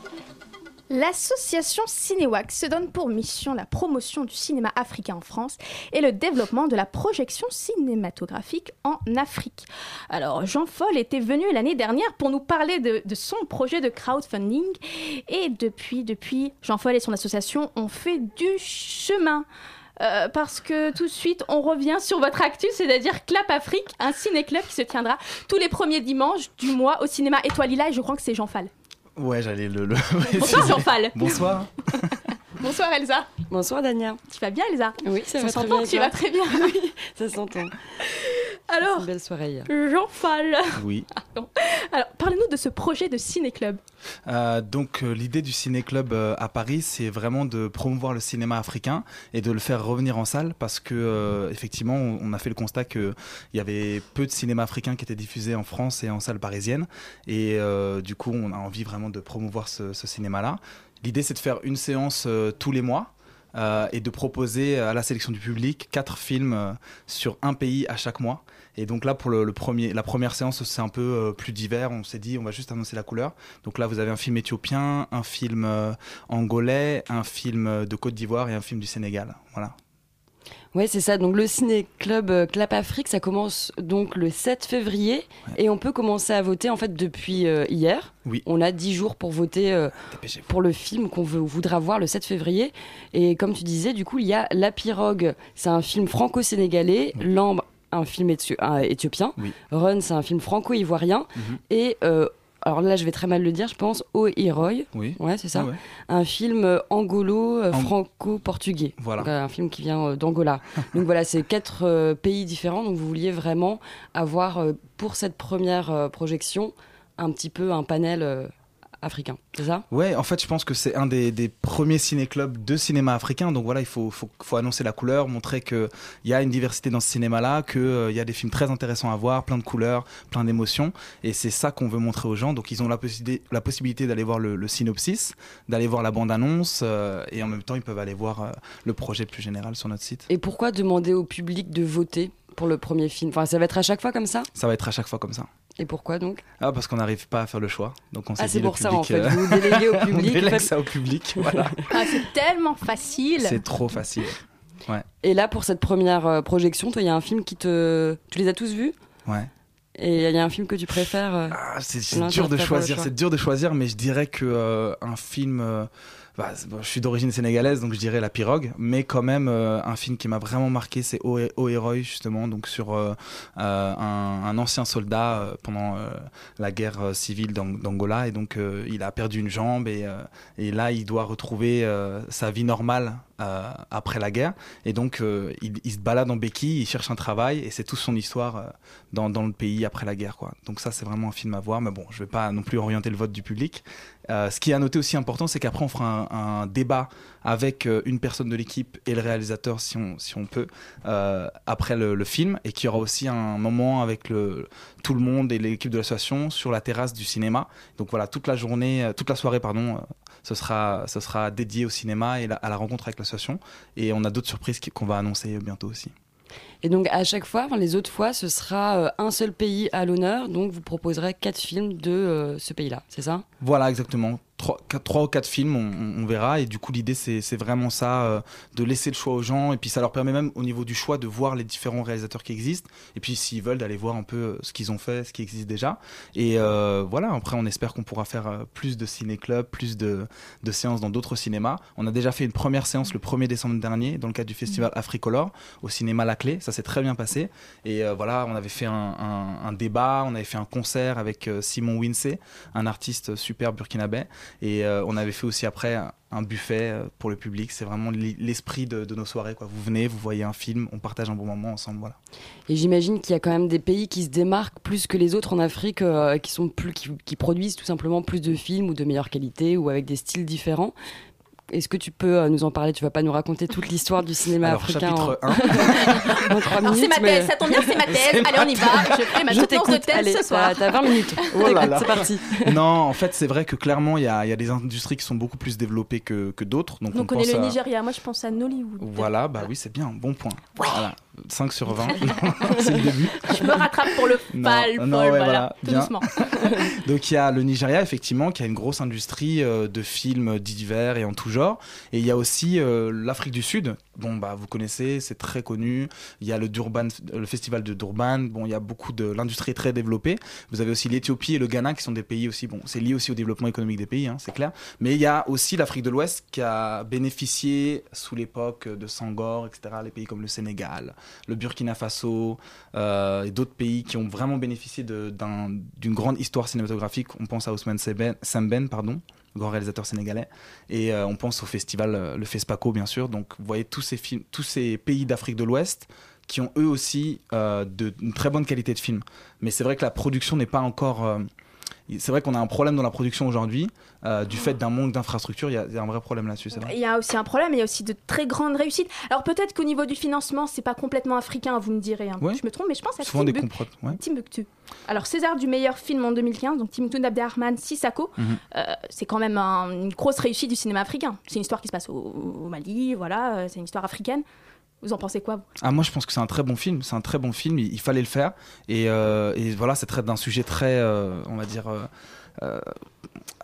L'association Cinéwax se donne pour mission la promotion du cinéma africain en France et le développement de la projection cinématographique en Afrique. Alors, Jean Foll était venu l'année dernière pour nous parler de, de son projet de crowdfunding et depuis, depuis, Jean Foll et son association ont fait du chemin. Euh, parce que tout de suite, on revient sur votre actu, c'est-à-dire Clap Afrique, un ciné-club qui se tiendra tous les premiers dimanches du mois au cinéma Étoile Lila, et je crois que c'est Jean Fall. Ouais, j'allais le. le... Bonsoir Jean. Bonsoir. Bonsoir Elsa. Bonsoir Dania. Tu vas bien Elsa? Oui, ça, va très s'entend bien. tu vas très bien. Oui, ça s'entend. Alors, une belle soirée hier. Jean Fall. Oui. Alors, parlez-nous de ce projet de ciné-club. Euh, donc, euh, l'idée du ciné-club euh, à Paris, c'est vraiment de promouvoir le cinéma africain et de le faire revenir en salle parce que, euh, effectivement, on, a fait le constat qu'il y avait peu de cinéma africain qui était diffusé en France et en salle parisienne. Et euh, du coup, on a envie vraiment de promouvoir ce, ce cinéma-là. L'idée, c'est de faire une séance euh, tous les mois. euh, et de proposer à la sélection du public quatre films euh, sur un pays à chaque mois. Et donc là, pour le, premier, la première séance, c'est un peu euh, plus divers. On s'est dit, on va juste annoncer la couleur. Donc là, vous avez un film éthiopien, un film angolais, un film de Côte d'Ivoire et un film du Sénégal. Voilà. Ouais, c'est ça. Donc le ciné club euh, Clap Afrique, ça commence donc le 7 février et on peut commencer à voter en fait depuis euh, hier. Oui. On a 10 jours pour voter euh, pour le film qu'on voudra voir le 7 février. Et comme tu disais, du coup, il y a La Pirogue, c'est un film franco-sénégalais. Lambe, un film éthiopien. Oui. Run, c'est un film franco-ivoirien. Mhm. Et alors là, je vais très mal le dire, je pense, O Héroï. Oui. Ouais, c'est ça. Ah ouais. Un film euh, angolo-franco-portugais. Voilà. Donc, euh, un film qui vient euh, d'Angola. donc voilà, c'est quatre euh, pays différents. Donc vous vouliez vraiment avoir euh, pour cette première euh, projection un petit peu un panel euh, africain, c'est ça? Ouais, en fait, je pense que c'est un des, des premiers ciné-clubs de cinéma africain. Donc voilà, il faut, faut, faut annoncer la couleur, montrer qu'il y a une diversité dans ce cinéma-là, qu'il euh, y a des films très intéressants à voir, plein de couleurs, plein d'émotions. Et c'est ça qu'on veut montrer aux gens. Donc ils ont la, possibilité la possibilité d'aller voir le, le synopsis, d'aller voir la bande-annonce, euh, et en même temps, ils peuvent aller voir euh, le projet plus général sur notre site. Et pourquoi demander au public de voter pour le premier film? Enfin, ça va être à chaque fois comme ça? Ça va être à chaque fois comme ça. Et pourquoi donc? Ah, parce qu'on n'arrive pas à faire le choix. Donc on s'est Ah, c'est le pour ça en public, fait, euh, vous déléguez au on public. délègue faites- ça au public. Voilà. Ah, c'est tellement facile. c'est trop facile. Ouais. Et là, pour cette première euh, projection, toi, il y a un film qui te. Tu les as tous vus? Ouais. Et il y a un film que tu préfères euh, Ah, c'est dur de choisir, c'est dur de choisir, mais je dirais que euh, un film. euh, bah, je suis d'origine sénégalaise, donc je dirais La Pirogue, mais quand même euh, un film qui m'a vraiment marqué, c'est Oeroi justement, donc sur euh, euh, un, ancien soldat pendant la guerre civile d'Ang- d'Angola, et donc il a perdu une jambe, et, là il doit retrouver sa vie normale après la guerre, et donc il, se balade en béquille, il cherche un travail, et c'est toute son histoire. dans, dans le pays après la guerre. Quoi. Donc ça, c'est vraiment un film à voir. Mais bon, je vais pas non plus orienter le vote du public. Ce qui est à noter aussi important, c'est qu'après, on fera un, un débat avec euh, une personne de l'équipe et le réalisateur, si on, si on peut, euh, après le, film. Et qu'il y aura aussi un moment avec le, tout le monde et l'équipe de l'association sur la terrasse du cinéma. Donc voilà, toute la journée, euh, toute la soirée, pardon, ce sera, ce sera dédié au cinéma et à la rencontre avec l'association. Et on a d'autres surprises qu'on va annoncer bientôt aussi. Et donc, à chaque fois, les autres fois, ce sera euh, un seul pays à l'honneur. Donc, vous proposerez quatre films de euh, ce pays-là, c'est ça? Voilà, exactement. Trois, ou quatre films, on, verra. Et du coup, l'idée, c'est vraiment ça, euh, de laisser le choix aux gens. Et puis, ça leur permet même, au niveau du choix, de voir les différents réalisateurs qui existent. Et puis, s'ils veulent, d'aller voir un peu ce qu'ils ont fait, ce qui existe déjà. Et voilà, après, on espère qu'on pourra faire plus de ciné-clubs, plus de, de séances dans d'autres cinémas. On a déjà fait une première séance le 1er décembre dernier, dans le cadre du festival Africolor, au cinéma La Clé. Ça s'est très bien passé. Et euh, voilà, on avait fait un, débat, on avait fait un concert avec euh, Simon Winsey, un artiste super burkinabé. Et euh, on avait fait aussi après un, buffet pour le public. C'est vraiment l'esprit de, nos soirées. Quoi. Vous venez, vous voyez un film, on partage un bon moment ensemble. Voilà. Et j'imagine qu'il y a quand même des pays qui se démarquent plus que les autres en Afrique, qui, sont plus, qui, qui produisent tout simplement plus de films ou de meilleure qualité ou avec des styles différents. Est-ce que tu peux euh, nous en parler? Tu vas pas nous raconter toute l'histoire du cinéma Alors, africain chapitre en, 1. en trois Alors, c'est minutes. ma mais- thèse, ça tombe bien, c'est ma thèse. Allez, on y va. Je fais ma Je soutenance de thèse Allez, ce soir. t'as t'as 20 minutes. Oh. C'est parti. non, en fait, c'est vrai que clairement, il y a, il y a des industries qui sont beaucoup plus développées que, que d'autres. Donc, Donc, on, on, est pense le à- Nigeria. Moi, je pense à Nollywood. Voilà, bah oui, c'est bien, bon point. Voilà, 5 sur 20, c'est le début. Je me rattrape pour le Non, fall, non, ouais, voilà. voilà, Tout bien. doucement. Donc il y a le Nigeria effectivement qui a une grosse industrie euh, de films divers et en tout genre. Et il y a aussi euh, l'Afrique du Sud. Bon bah vous connaissez, c'est très connu. Il y a le Durban, le festival de Durban. Bon il y a beaucoup de l'industrie très développée. Vous avez aussi l'Éthiopie et le Ghana qui sont des pays aussi. Bon c'est lié aussi au développement économique des pays, hein, c'est clair. Mais il y a aussi l'Afrique de l'Ouest qui a bénéficié sous l'époque de Sangor, etc. Les pays comme le Sénégal, le Burkina Faso euh, et d'autres pays qui ont vraiment bénéficié d'une grande histoire cinématographique. On pense à Ousmane Sembène, pardon, grand réalisateur sénégalais, et euh, on pense au festival euh, le FESPACO bien sûr. Donc vous voyez tous ces films, tous ces pays d'Afrique de l'Ouest qui ont eux aussi euh, de, très bonne qualité de film. Mais c'est vrai que la production n'est pas encore c'est vrai qu'on a un problème dans la production aujourd'hui, euh, du fait d'un manque d'infrastructures. Il y, a- il y a un vrai problème là-dessus, c'est vrai. Il y a aussi un problème, il y a aussi de très grandes réussites. Alors peut-être qu'au niveau du financement, c'est pas complètement africain, vous me direz. hein. Ouais. Je me trompe, mais je pense à Souvent des Timbuk- comprotes. Ouais. Timbuktu. Alors César du meilleur film en 2015, donc Timbuktu d'Abderrahman Sissako, Mhm. euh, c'est quand même un- une grosse réussite du cinéma africain. C'est une histoire qui se passe au, au Mali, voilà, euh, c'est une histoire africaine. Vous en pensez quoi Ah, moi, je pense que c'est un très bon film. C'est un très bon film. Il, fallait le faire. Et, euh, et voilà, c'est traite d'un sujet très, euh, on va dire. euh,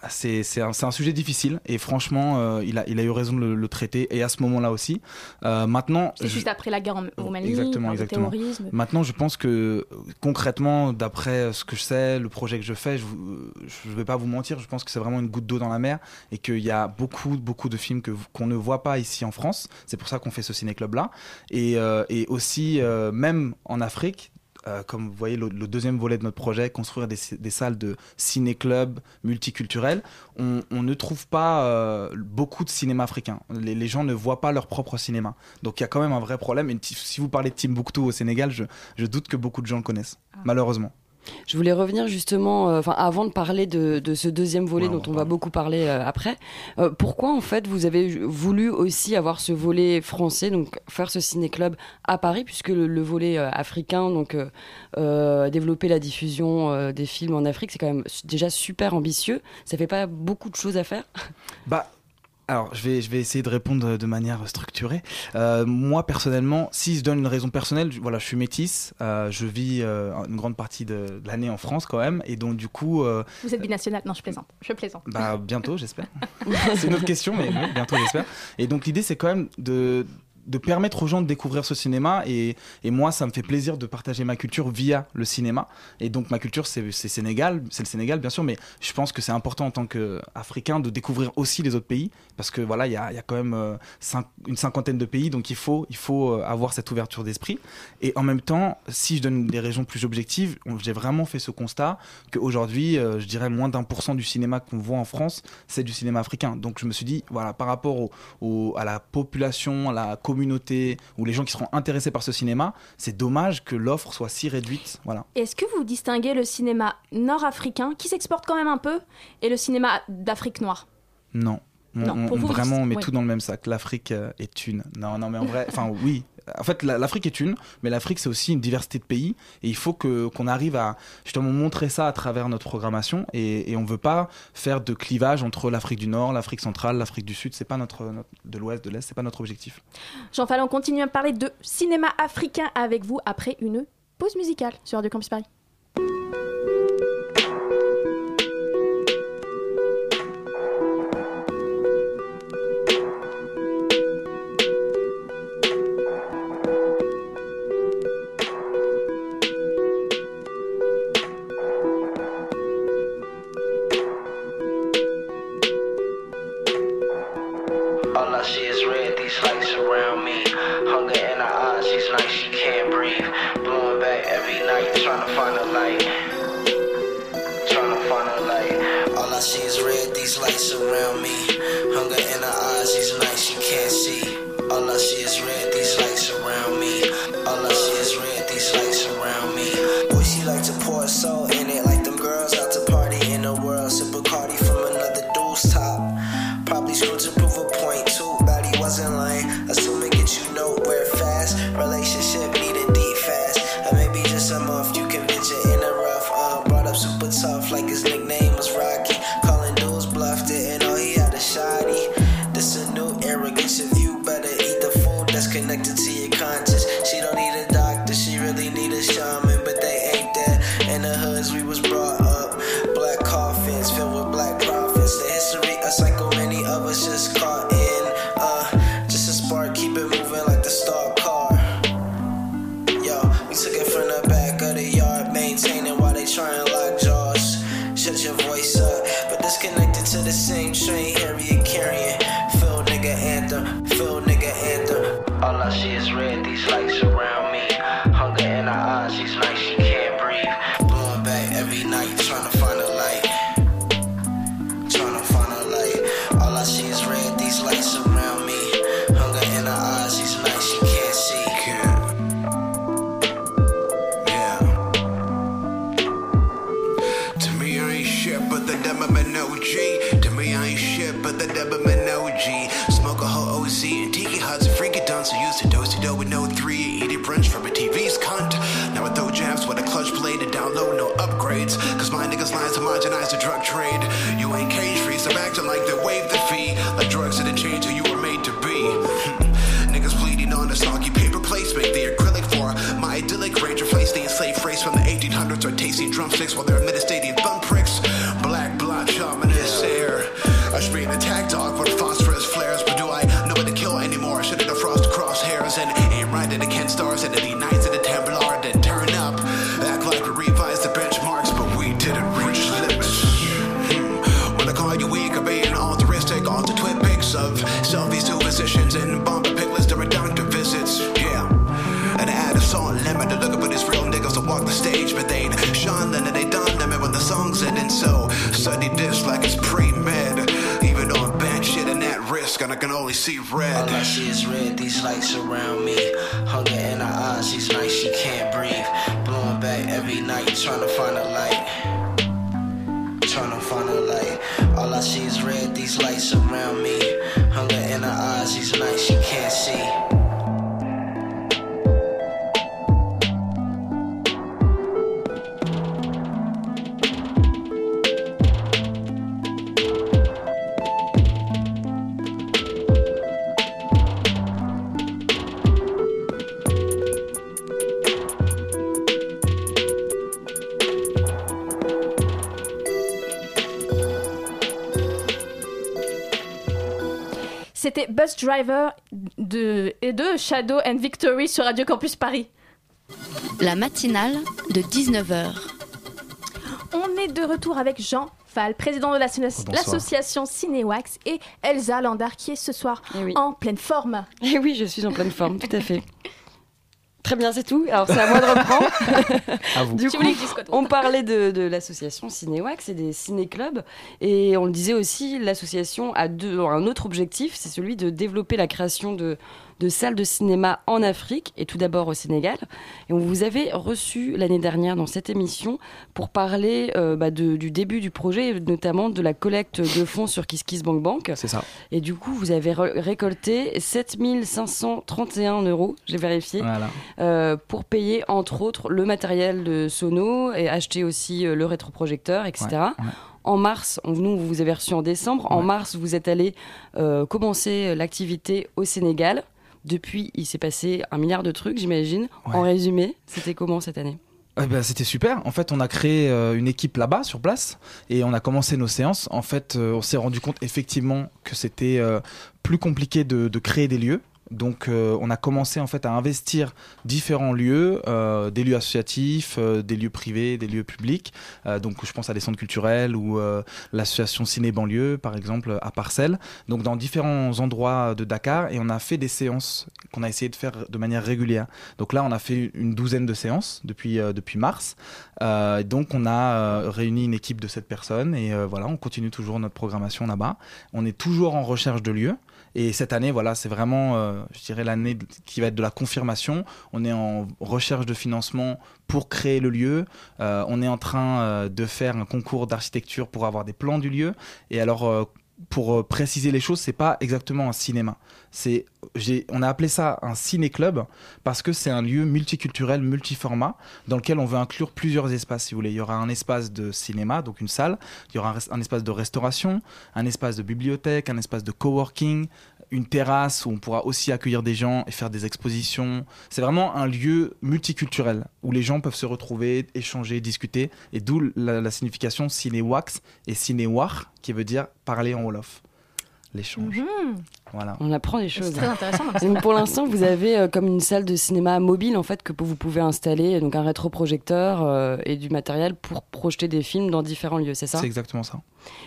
c'est c'est un, sujet difficile et franchement euh, il, a, il a eu raison de le, le traiter et à ce moment-là aussi Euh, maintenant C'est juste après la guerre en- Exactement, le exactement. terrorisme. Maintenant, je pense que euh, concrètement, d'après ce que je sais, le projet que je fais, je ne vais pas vous mentir, je pense que c'est vraiment une goutte d'eau dans la mer et qu'il y a beaucoup, beaucoup de films que qu'on ne voit pas ici en France. C'est pour ça qu'on fait ce ciné-club-là. Et, euh, et aussi, euh, même en Afrique, euh, comme vous voyez, le, le deuxième volet de notre projet, construire des, des salles de ciné-club multiculturels, on, on ne trouve pas euh, beaucoup de cinéma africain. Les, les gens ne voient pas leur propre cinéma. Donc il y a quand même un vrai problème. Et si vous parlez de Timbuktu au Sénégal, je, je doute que beaucoup de gens le connaissent, malheureusement. Je voulais revenir justement, euh, enfin avant de parler de, de ce deuxième volet Ouais, on dont va on va beaucoup parler euh, après. euh, pourquoi en fait vous avez voulu aussi avoir ce volet français, donc faire ce ciné-club à Paris, puisque le, le volet africain, donc développer la diffusion des films en Afrique, c'est quand même déjà super ambitieux. Ça fait pas beaucoup de choses à faire. Bah, alors, je vais, je vais essayer de répondre de manière structurée. Euh, moi, personnellement, si je donne une raison personnelle, voilà, je suis métisse, euh, je vis euh, une grande partie de, de l'année en France quand même, et donc du coup, Vous êtes binational Non, je plaisante. Je plaisante. bah, bientôt, j'espère. c'est une autre question, mais bientôt, j'espère. Et donc, l'idée, c'est quand même de de permettre aux gens de découvrir ce cinéma et, et moi ça me fait plaisir de partager ma culture via le cinéma. Et donc ma culture c'est Sénégal c'est le Sénégal bien sûr mais je pense que c'est important en tant qu'Africain de découvrir aussi les autres pays parce que voilà il y a, y a quand même euh, une cinquantaine de pays donc il faut il faut euh, avoir cette ouverture d'esprit. Et en même temps si je donne des raisons plus objectives j'ai vraiment fait ce constat qu'aujourd'hui euh, je dirais moins d'un pour cent du cinéma qu'on voit en France c'est du cinéma africain. Donc je me suis dit voilà par rapport à la population à la communauté ou les gens qui seront intéressés par ce cinéma c'est dommage que l'offre soit si réduite voilà Est-ce que vous distinguez le cinéma nord-africain, qui s'exporte quand même un peu, et le cinéma d'Afrique noire? Non. On- Non, on- pour vous, vraiment, on met oui. tout dans le même sac. L'Afrique euh, est une. Non, non, mais en vrai, enfin oui. En fait, la- l'Afrique est une, mais l'Afrique c'est aussi une diversité de pays, et il faut que qu'on arrive à justement montrer ça à travers notre programmation, et, et on veut pas faire de clivage entre l'Afrique du Nord, l'Afrique centrale, l'Afrique du Sud. C'est pas notre, de l'Ouest, de l'Est, c'est pas notre objectif. Jean Fallon continue à parler de cinéma africain avec vous après une pause musicale sur Radio Campus Paris. See red. All I see is red, these lights around me. Hunger in her eyes, she's nice, she can't breathe. Blowing back every night, trying to find a light. Trying to find a light. All I see is red, these lights around me. Driver de, et de Shadow and Victory sur Radio Campus Paris. La matinale de 19h. On est de retour avec Jean Fall, président de Bonsoir. l'association Cinéwax, et Elsa Landard, qui est ce soir en pleine forme. Et oui, je suis en pleine forme, tout à fait. Très bien, c'est tout. Alors, c'est à moi de reprendre. À vous. Du coup, on parlait de, de l'association Cinéwax et des ciné-clubs. Et on le disait aussi, l'association a deux, un autre objectif, c'est celui de développer la création de, de salles de cinéma en Afrique et tout d'abord au Sénégal. Et on vous avait reçu l'année dernière dans cette émission pour parler euh, bah, de- du début du projet, notamment de la collecte de fonds sur KissKissBankBank. C'est ça. Et du coup, vous avez récolté 7531 euros, j'ai vérifié, Voilà. euh, pour payer entre autres le matériel de Sono et acheter aussi euh, le rétroprojecteur, etc. Ouais, ouais. En mars, nous, vous vous avez reçu en décembre. En mars, vous êtes allé euh, commencer l'activité au Sénégal. Depuis, il s'est passé un milliard de trucs, j'imagine. En résumé, c'était comment cette année? Eh ben, c'était super. En fait, on a créé euh, une équipe là-bas, sur place, et on a commencé nos séances. En fait, euh, on s'est rendu compte effectivement que c'était euh, plus compliqué de, de créer des lieux. Donc, euh, on a commencé en fait à investir différents lieux, euh, des lieux associatifs, euh, des lieux privés, des lieux publics. Donc, je pense à des centres culturels ou l'association Ciné Banlieue, par exemple, à Parcelles. Donc, dans différents endroits de Dakar, et on a fait des séances qu'on a essayé de faire de manière régulière. Donc là, on a fait une douzaine de séances depuis depuis mars. Donc, on a réuni une équipe de sept personnes et voilà, on continue toujours notre programmation là-bas. On est toujours en recherche de lieux. Et cette année, voilà, c'est vraiment, euh, je dirais, l'année qui va être de la confirmation. On est en recherche de financement pour créer le lieu. Euh, on est en train euh, de faire un concours d'architecture pour avoir des plans du lieu. Et alors, pour euh, préciser les choses, c'est pas exactement un cinéma. C'est, on a appelé ça un ciné-club parce que c'est un lieu multiculturel, multiformat, dans lequel on veut inclure plusieurs espaces, si vous voulez. Il y aura un espace de cinéma, donc une salle. Il y aura un espace de restauration, un espace de bibliothèque, un espace de coworking, une terrasse où on pourra aussi accueillir des gens et faire des expositions. C'est vraiment un lieu multiculturel où les gens peuvent se retrouver, échanger, discuter. Et d'où la, signification ciné-wax et ciné-war, qui veut dire parler en Wolof. L'échange. Voilà. On apprend des choses. C'est très intéressant. ça. Donc, pour l'instant, vous avez euh, comme une salle de cinéma mobile en fait que vous pouvez installer, donc un rétroprojecteur euh, et du matériel pour projeter des films dans différents lieux, c'est ça? C'est exactement ça.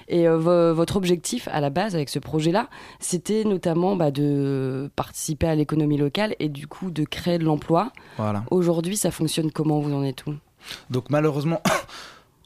Et euh, vo- votre objectif à la base avec ce projet-là, c'était notamment bah, de participer à l'économie locale et du coup de créer de l'emploi. Voilà. Aujourd'hui, ça fonctionne comment? Vous en êtes où? Donc malheureusement,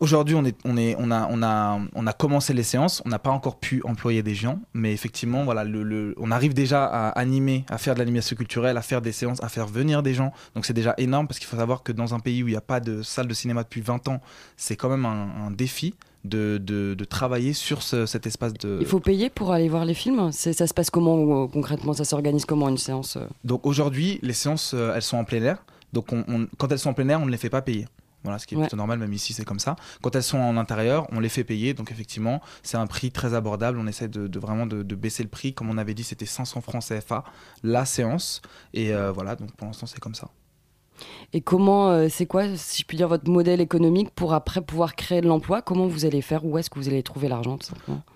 aujourd'hui on, est, on, est, on, a, on, a, on a commencé les séances, on n'a pas encore pu employer des gens, mais effectivement, voilà, le, le- on arrive déjà à animer, à faire de l'animation culturelle, à faire des séances, à faire venir des gens. Donc c'est déjà énorme parce qu'il faut savoir que dans un pays où il n'y a pas de salle de cinéma depuis 20 ans, c'est quand même un, un défi. De, de, de travailler sur ce- cet espace de... Il faut payer pour aller voir les films Ça se passe comment euh, concrètement? Ça s'organise comment une séance euh? Donc aujourd'hui, les séances, euh, elles sont en plein air. Donc on- on- quand elles sont en plein air, on ne les fait pas payer. Voilà, ce qui est Ouais. plutôt normal, même ici c'est comme ça. Quand elles sont en intérieur, on les fait payer. Donc effectivement, c'est un prix très abordable. On essaie de, de vraiment de, de baisser le prix. Comme on avait dit, c'était 500 francs CFA la séance. Et euh, voilà, donc pour l'instant c'est comme ça. Et comment, euh, c'est quoi, si je puis dire, votre modèle économique pour après pouvoir créer de l'emploi? Comment vous allez faire? Où est-ce que vous allez trouver l'argent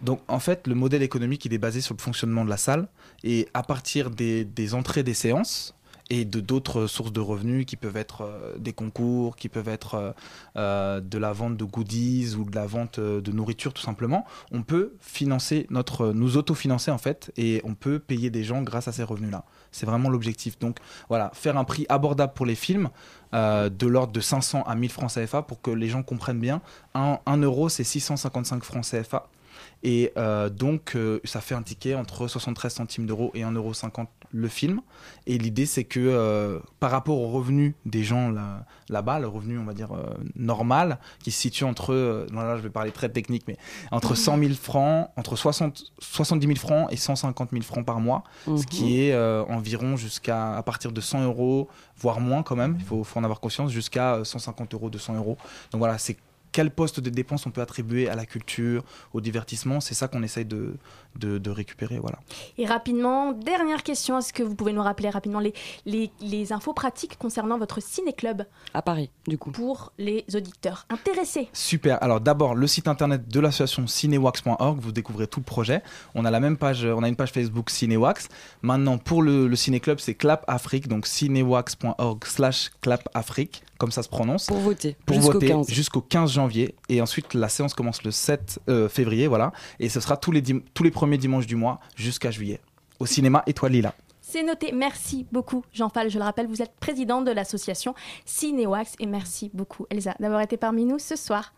Donc en fait, le modèle économique, il est basé sur le fonctionnement de la salle. Et à partir des, des entrées des séances et de d'autres sources de revenus qui peuvent être euh, des concours, qui peuvent être euh, euh, de la vente de goodies ou de la vente de nourriture tout simplement, on peut financer notre, nous autofinancer en fait et on peut payer des gens grâce à ces revenus-là. C'est vraiment l'objectif. Donc voilà, faire un prix abordable pour les films de l'ordre de 500 à 1000 francs CFA pour que les gens comprennent bien. 1 euro, c'est 655 francs CFA. Et euh, donc, euh, ça fait un ticket entre 73 centimes d'euros et 1,50€ le film. Et l'idée, c'est que euh, par rapport au revenu des gens là- là-bas, le revenu, on va dire, normal, qui se situe entre, non, là, je vais parler très technique, mais entre 100 000 francs, entre 60, 70 000 francs et 150 000 francs par mois, ce Mhm. qui est environ jusqu'à, à partir de 100 euros, voire moins quand même, il faut, faut en avoir conscience, jusqu'à euh, 150 euros, 200 euros. Donc voilà, c'est quel poste de dépense on peut attribuer à la culture, au divertissement, c'est ça qu'on essaye de, de, de récupérer. Voilà. Et rapidement, dernière question, est-ce que vous pouvez nous rappeler rapidement les, les, les infos pratiques concernant votre ciné-club À Paris, du coup. pour les auditeurs intéressés Super. Alors d'abord le site internet de l'association cinewax.org, vous découvrez tout le projet. On a la même page, on a une page Facebook Cinewax. Maintenant pour le, le ciné club c'est Clap Afrique, donc cinewax.org/slash Clap Afrique, comme ça se prononce. Pour voter. Pour jusqu'au voter 15. jusqu'au 15 janvier et ensuite la séance commence le 7 euh, février, voilà. Et ce sera tous les dim- tous les premiers dimanches du mois jusqu'à juillet au cinéma Étoile Lila. C'est noté. Merci beaucoup, Jean Fall. Je le rappelle, vous êtes président de l'association Cinéwax. Et merci beaucoup, Elsa, d'avoir été parmi nous ce soir.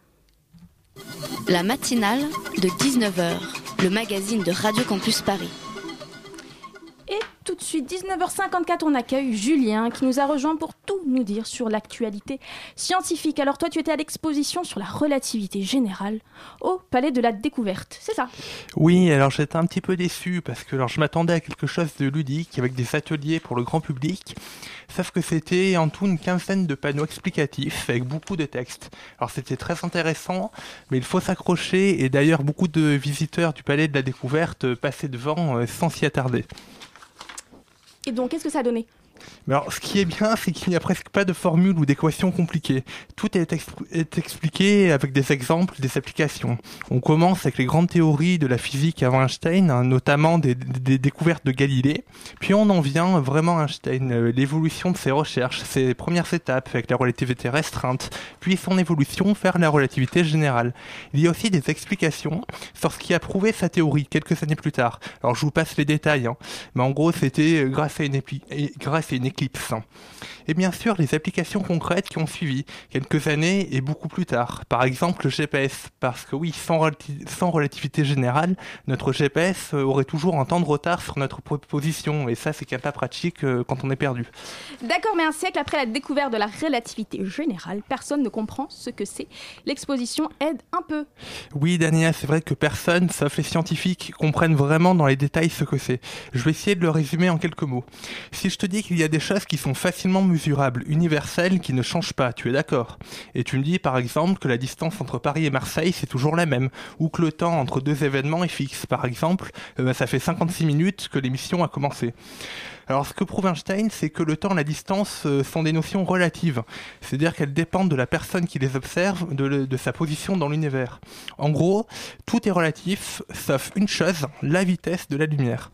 La matinale de 19h, le magazine de Radio Campus Paris. Et tout de suite, 19h54, on accueille Julien qui nous a rejoint pour tout nous dire sur l'actualité scientifique. Alors toi, tu étais à l'exposition sur la relativité générale au Palais de la Découverte, c'est ça? Oui, alors j'étais un petit peu déçu parce que alors, je m'attendais à quelque chose de ludique avec des ateliers pour le grand public, sauf que c'était en tout une quinzaine de panneaux explicatifs avec beaucoup de textes. Alors c'était très intéressant, mais il faut s'accrocher et d'ailleurs beaucoup de visiteurs du Palais de la Découverte passaient devant euh, sans s'y attarder. Et donc, qu'est-ce que ça a donné? Alors, ce qui est bien, c'est qu'il n'y a presque pas de formule ou d'équation compliquées. Tout est, expl- est expliqué avec des exemples, des applications. On commence avec les grandes théories de la physique avant Einstein, hein, notamment des, découvertes de Galilée. Puis on en vient vraiment à Einstein, euh, l'évolution de ses recherches, ses premières étapes avec la relativité restreinte, puis son évolution vers la relativité générale. Il y a aussi des explications sur ce qui a prouvé sa théorie quelques années plus tard. Alors je vous passe les détails, hein. mais en gros c'était euh, grâce à une, épi- grâce à une Et bien sûr les applications concrètes qui ont suivi quelques années et beaucoup plus tard. Par exemple le GPS, parce que oui, sans, relati- sans relativité générale, notre GPS euh, aurait toujours un temps de retard sur notre position, et ça c'est même pas pratique euh, quand on est perdu. D'accord, mais un siècle après la découverte de la relativité générale, personne ne comprend ce que c'est. L'exposition aide un peu. Oui, Daniel, c'est vrai que personne, sauf les scientifiques, comprennent vraiment dans les détails ce que c'est. Je vais essayer de le résumer en quelques mots. Si je te dis qu'il y a des choses qui sont facilement mesurables, universelles, qui ne changent pas, tu es d'accord? Et tu me dis par exemple que la distance entre Paris et Marseille, c'est toujours la même, ou que le temps entre deux événements est fixe. Par exemple, euh, ça fait 56 minutes que l'émission a commencé. Alors ce que prouve Einstein, c'est que le temps et la distance euh, sont des notions relatives, c'est-à-dire qu'elles dépendent de la personne qui les observe, de sa position dans l'univers. En gros, tout est relatif, sauf une chose, la vitesse de la lumière.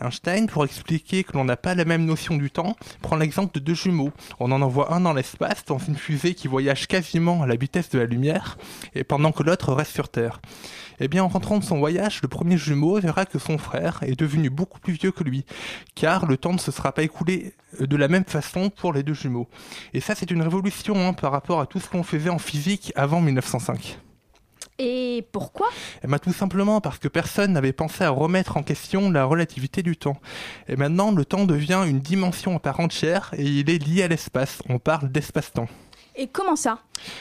Einstein, pour expliquer que l'on n'a pas la même notion du temps, prend l'exemple de deux jumeaux. On en envoie un dans l'espace, dans une fusée qui voyage quasiment à la vitesse de la lumière, et pendant que l'autre reste sur Terre. Eh bien, en rentrant de son voyage, le premier jumeau verra que son frère est devenu beaucoup plus vieux que lui, car le temps ne se sera pas écoulé de la même façon pour les deux jumeaux. Et ça, c'est une révolution hein, par rapport à tout ce qu'on faisait en physique avant 1905. Et pourquoi? Eh ben, tout simplement parce que personne n'avait pensé à remettre en question la relativité du temps. Et maintenant, le temps devient une dimension à part entière et il est lié à l'espace. On parle d'espace-temps. Et comment ça,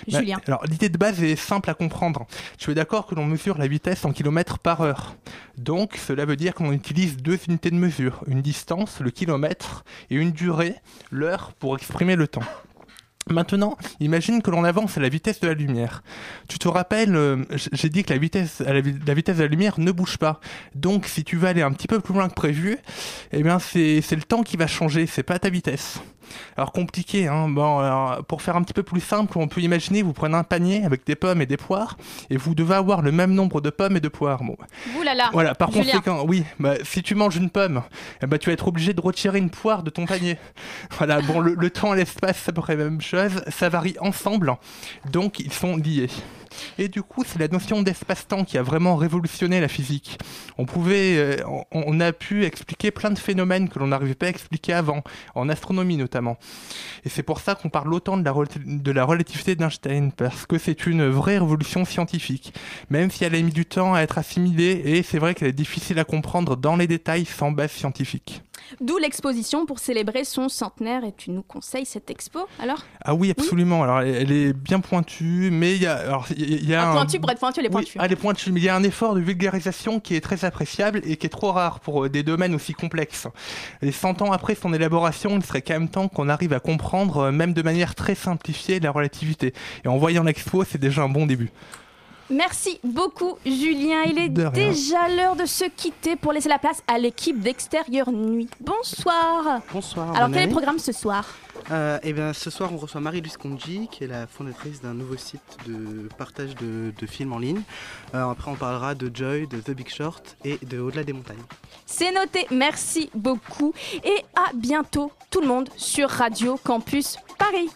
Bah, Julien? Alors, l'idée de base est simple à comprendre. Tu es d'accord que l'on mesure la vitesse en kilomètres par heure. Donc, cela veut dire que l'on utilise deux unités de mesure. Une distance, le kilomètre, et une durée, l'heure, pour exprimer le temps. Maintenant, imagine que l'on avance à la vitesse de la lumière. Tu te rappelles, euh, j'ai dit que la vitesse, la, vi- la vitesse de la lumière ne bouge pas. Donc, si tu vas aller un petit peu plus loin que prévu, eh bien, c'est le temps qui va changer, c'est pas ta vitesse. Alors compliqué, hein. Bon, alors, pour faire un petit peu plus simple, on peut imaginer, vous prenez un panier avec des pommes et des poires, et vous devez avoir le même nombre de pommes et de poires. Bon, Ouh là là voilà, par Julien. conséquent, oui, bah, si tu manges une pomme, eh ben, tu vas être obligé de retirer une poire de ton panier. Voilà, bon, le, le temps et l'espace, c'est à peu près la même chose, ça varie ensemble, donc ils sont liés. Et du coup, c'est la notion d'espace-temps qui a vraiment révolutionné la physique. On pouvait, euh, on, a pu expliquer plein de phénomènes que l'on n'arrivait pas à expliquer avant, en astronomie notamment. Et c'est pour ça qu'on parle autant de la, de la relativité d'Einstein, parce que c'est une vraie révolution scientifique, même si elle a mis du temps à être assimilée, et c'est vrai qu'elle est difficile à comprendre dans les détails sans base scientifique. D'où l'exposition pour célébrer son centenaire. Et tu nous conseilles cette expo alors? Ah oui, absolument. Alors, elle est bien pointue, mais il y a, alors, y a- a Ah, un- pointu pour être pointu, elle est Oui, pointue. elle est pointue, mais il y a un effort de vulgarisation qui est très appréciable et qui est trop rare pour euh, des domaines aussi complexes. Et 100 ans après son élaboration, il serait quand même temps qu'on arrive à comprendre, euh, même de manière très simplifiée, la relativité. Et en voyant l'expo, c'est déjà un bon début. Merci beaucoup, Julien. Il est déjà l'heure de se quitter pour laisser la place à l'équipe d'Extérieur Nuit. Bonsoir. Bonsoir. Alors, bonne quel est le programme ce soir Euh, eh bien, ce soir, on reçoit Marie-Luce Conji, qui est la fondatrice d'un nouveau site de partage de, de films en ligne. Euh, après, on parlera de Joy, de The Big Short et de Au-delà des montagnes. C'est noté. Merci beaucoup. Et à bientôt, tout le monde, sur Radio Campus Paris.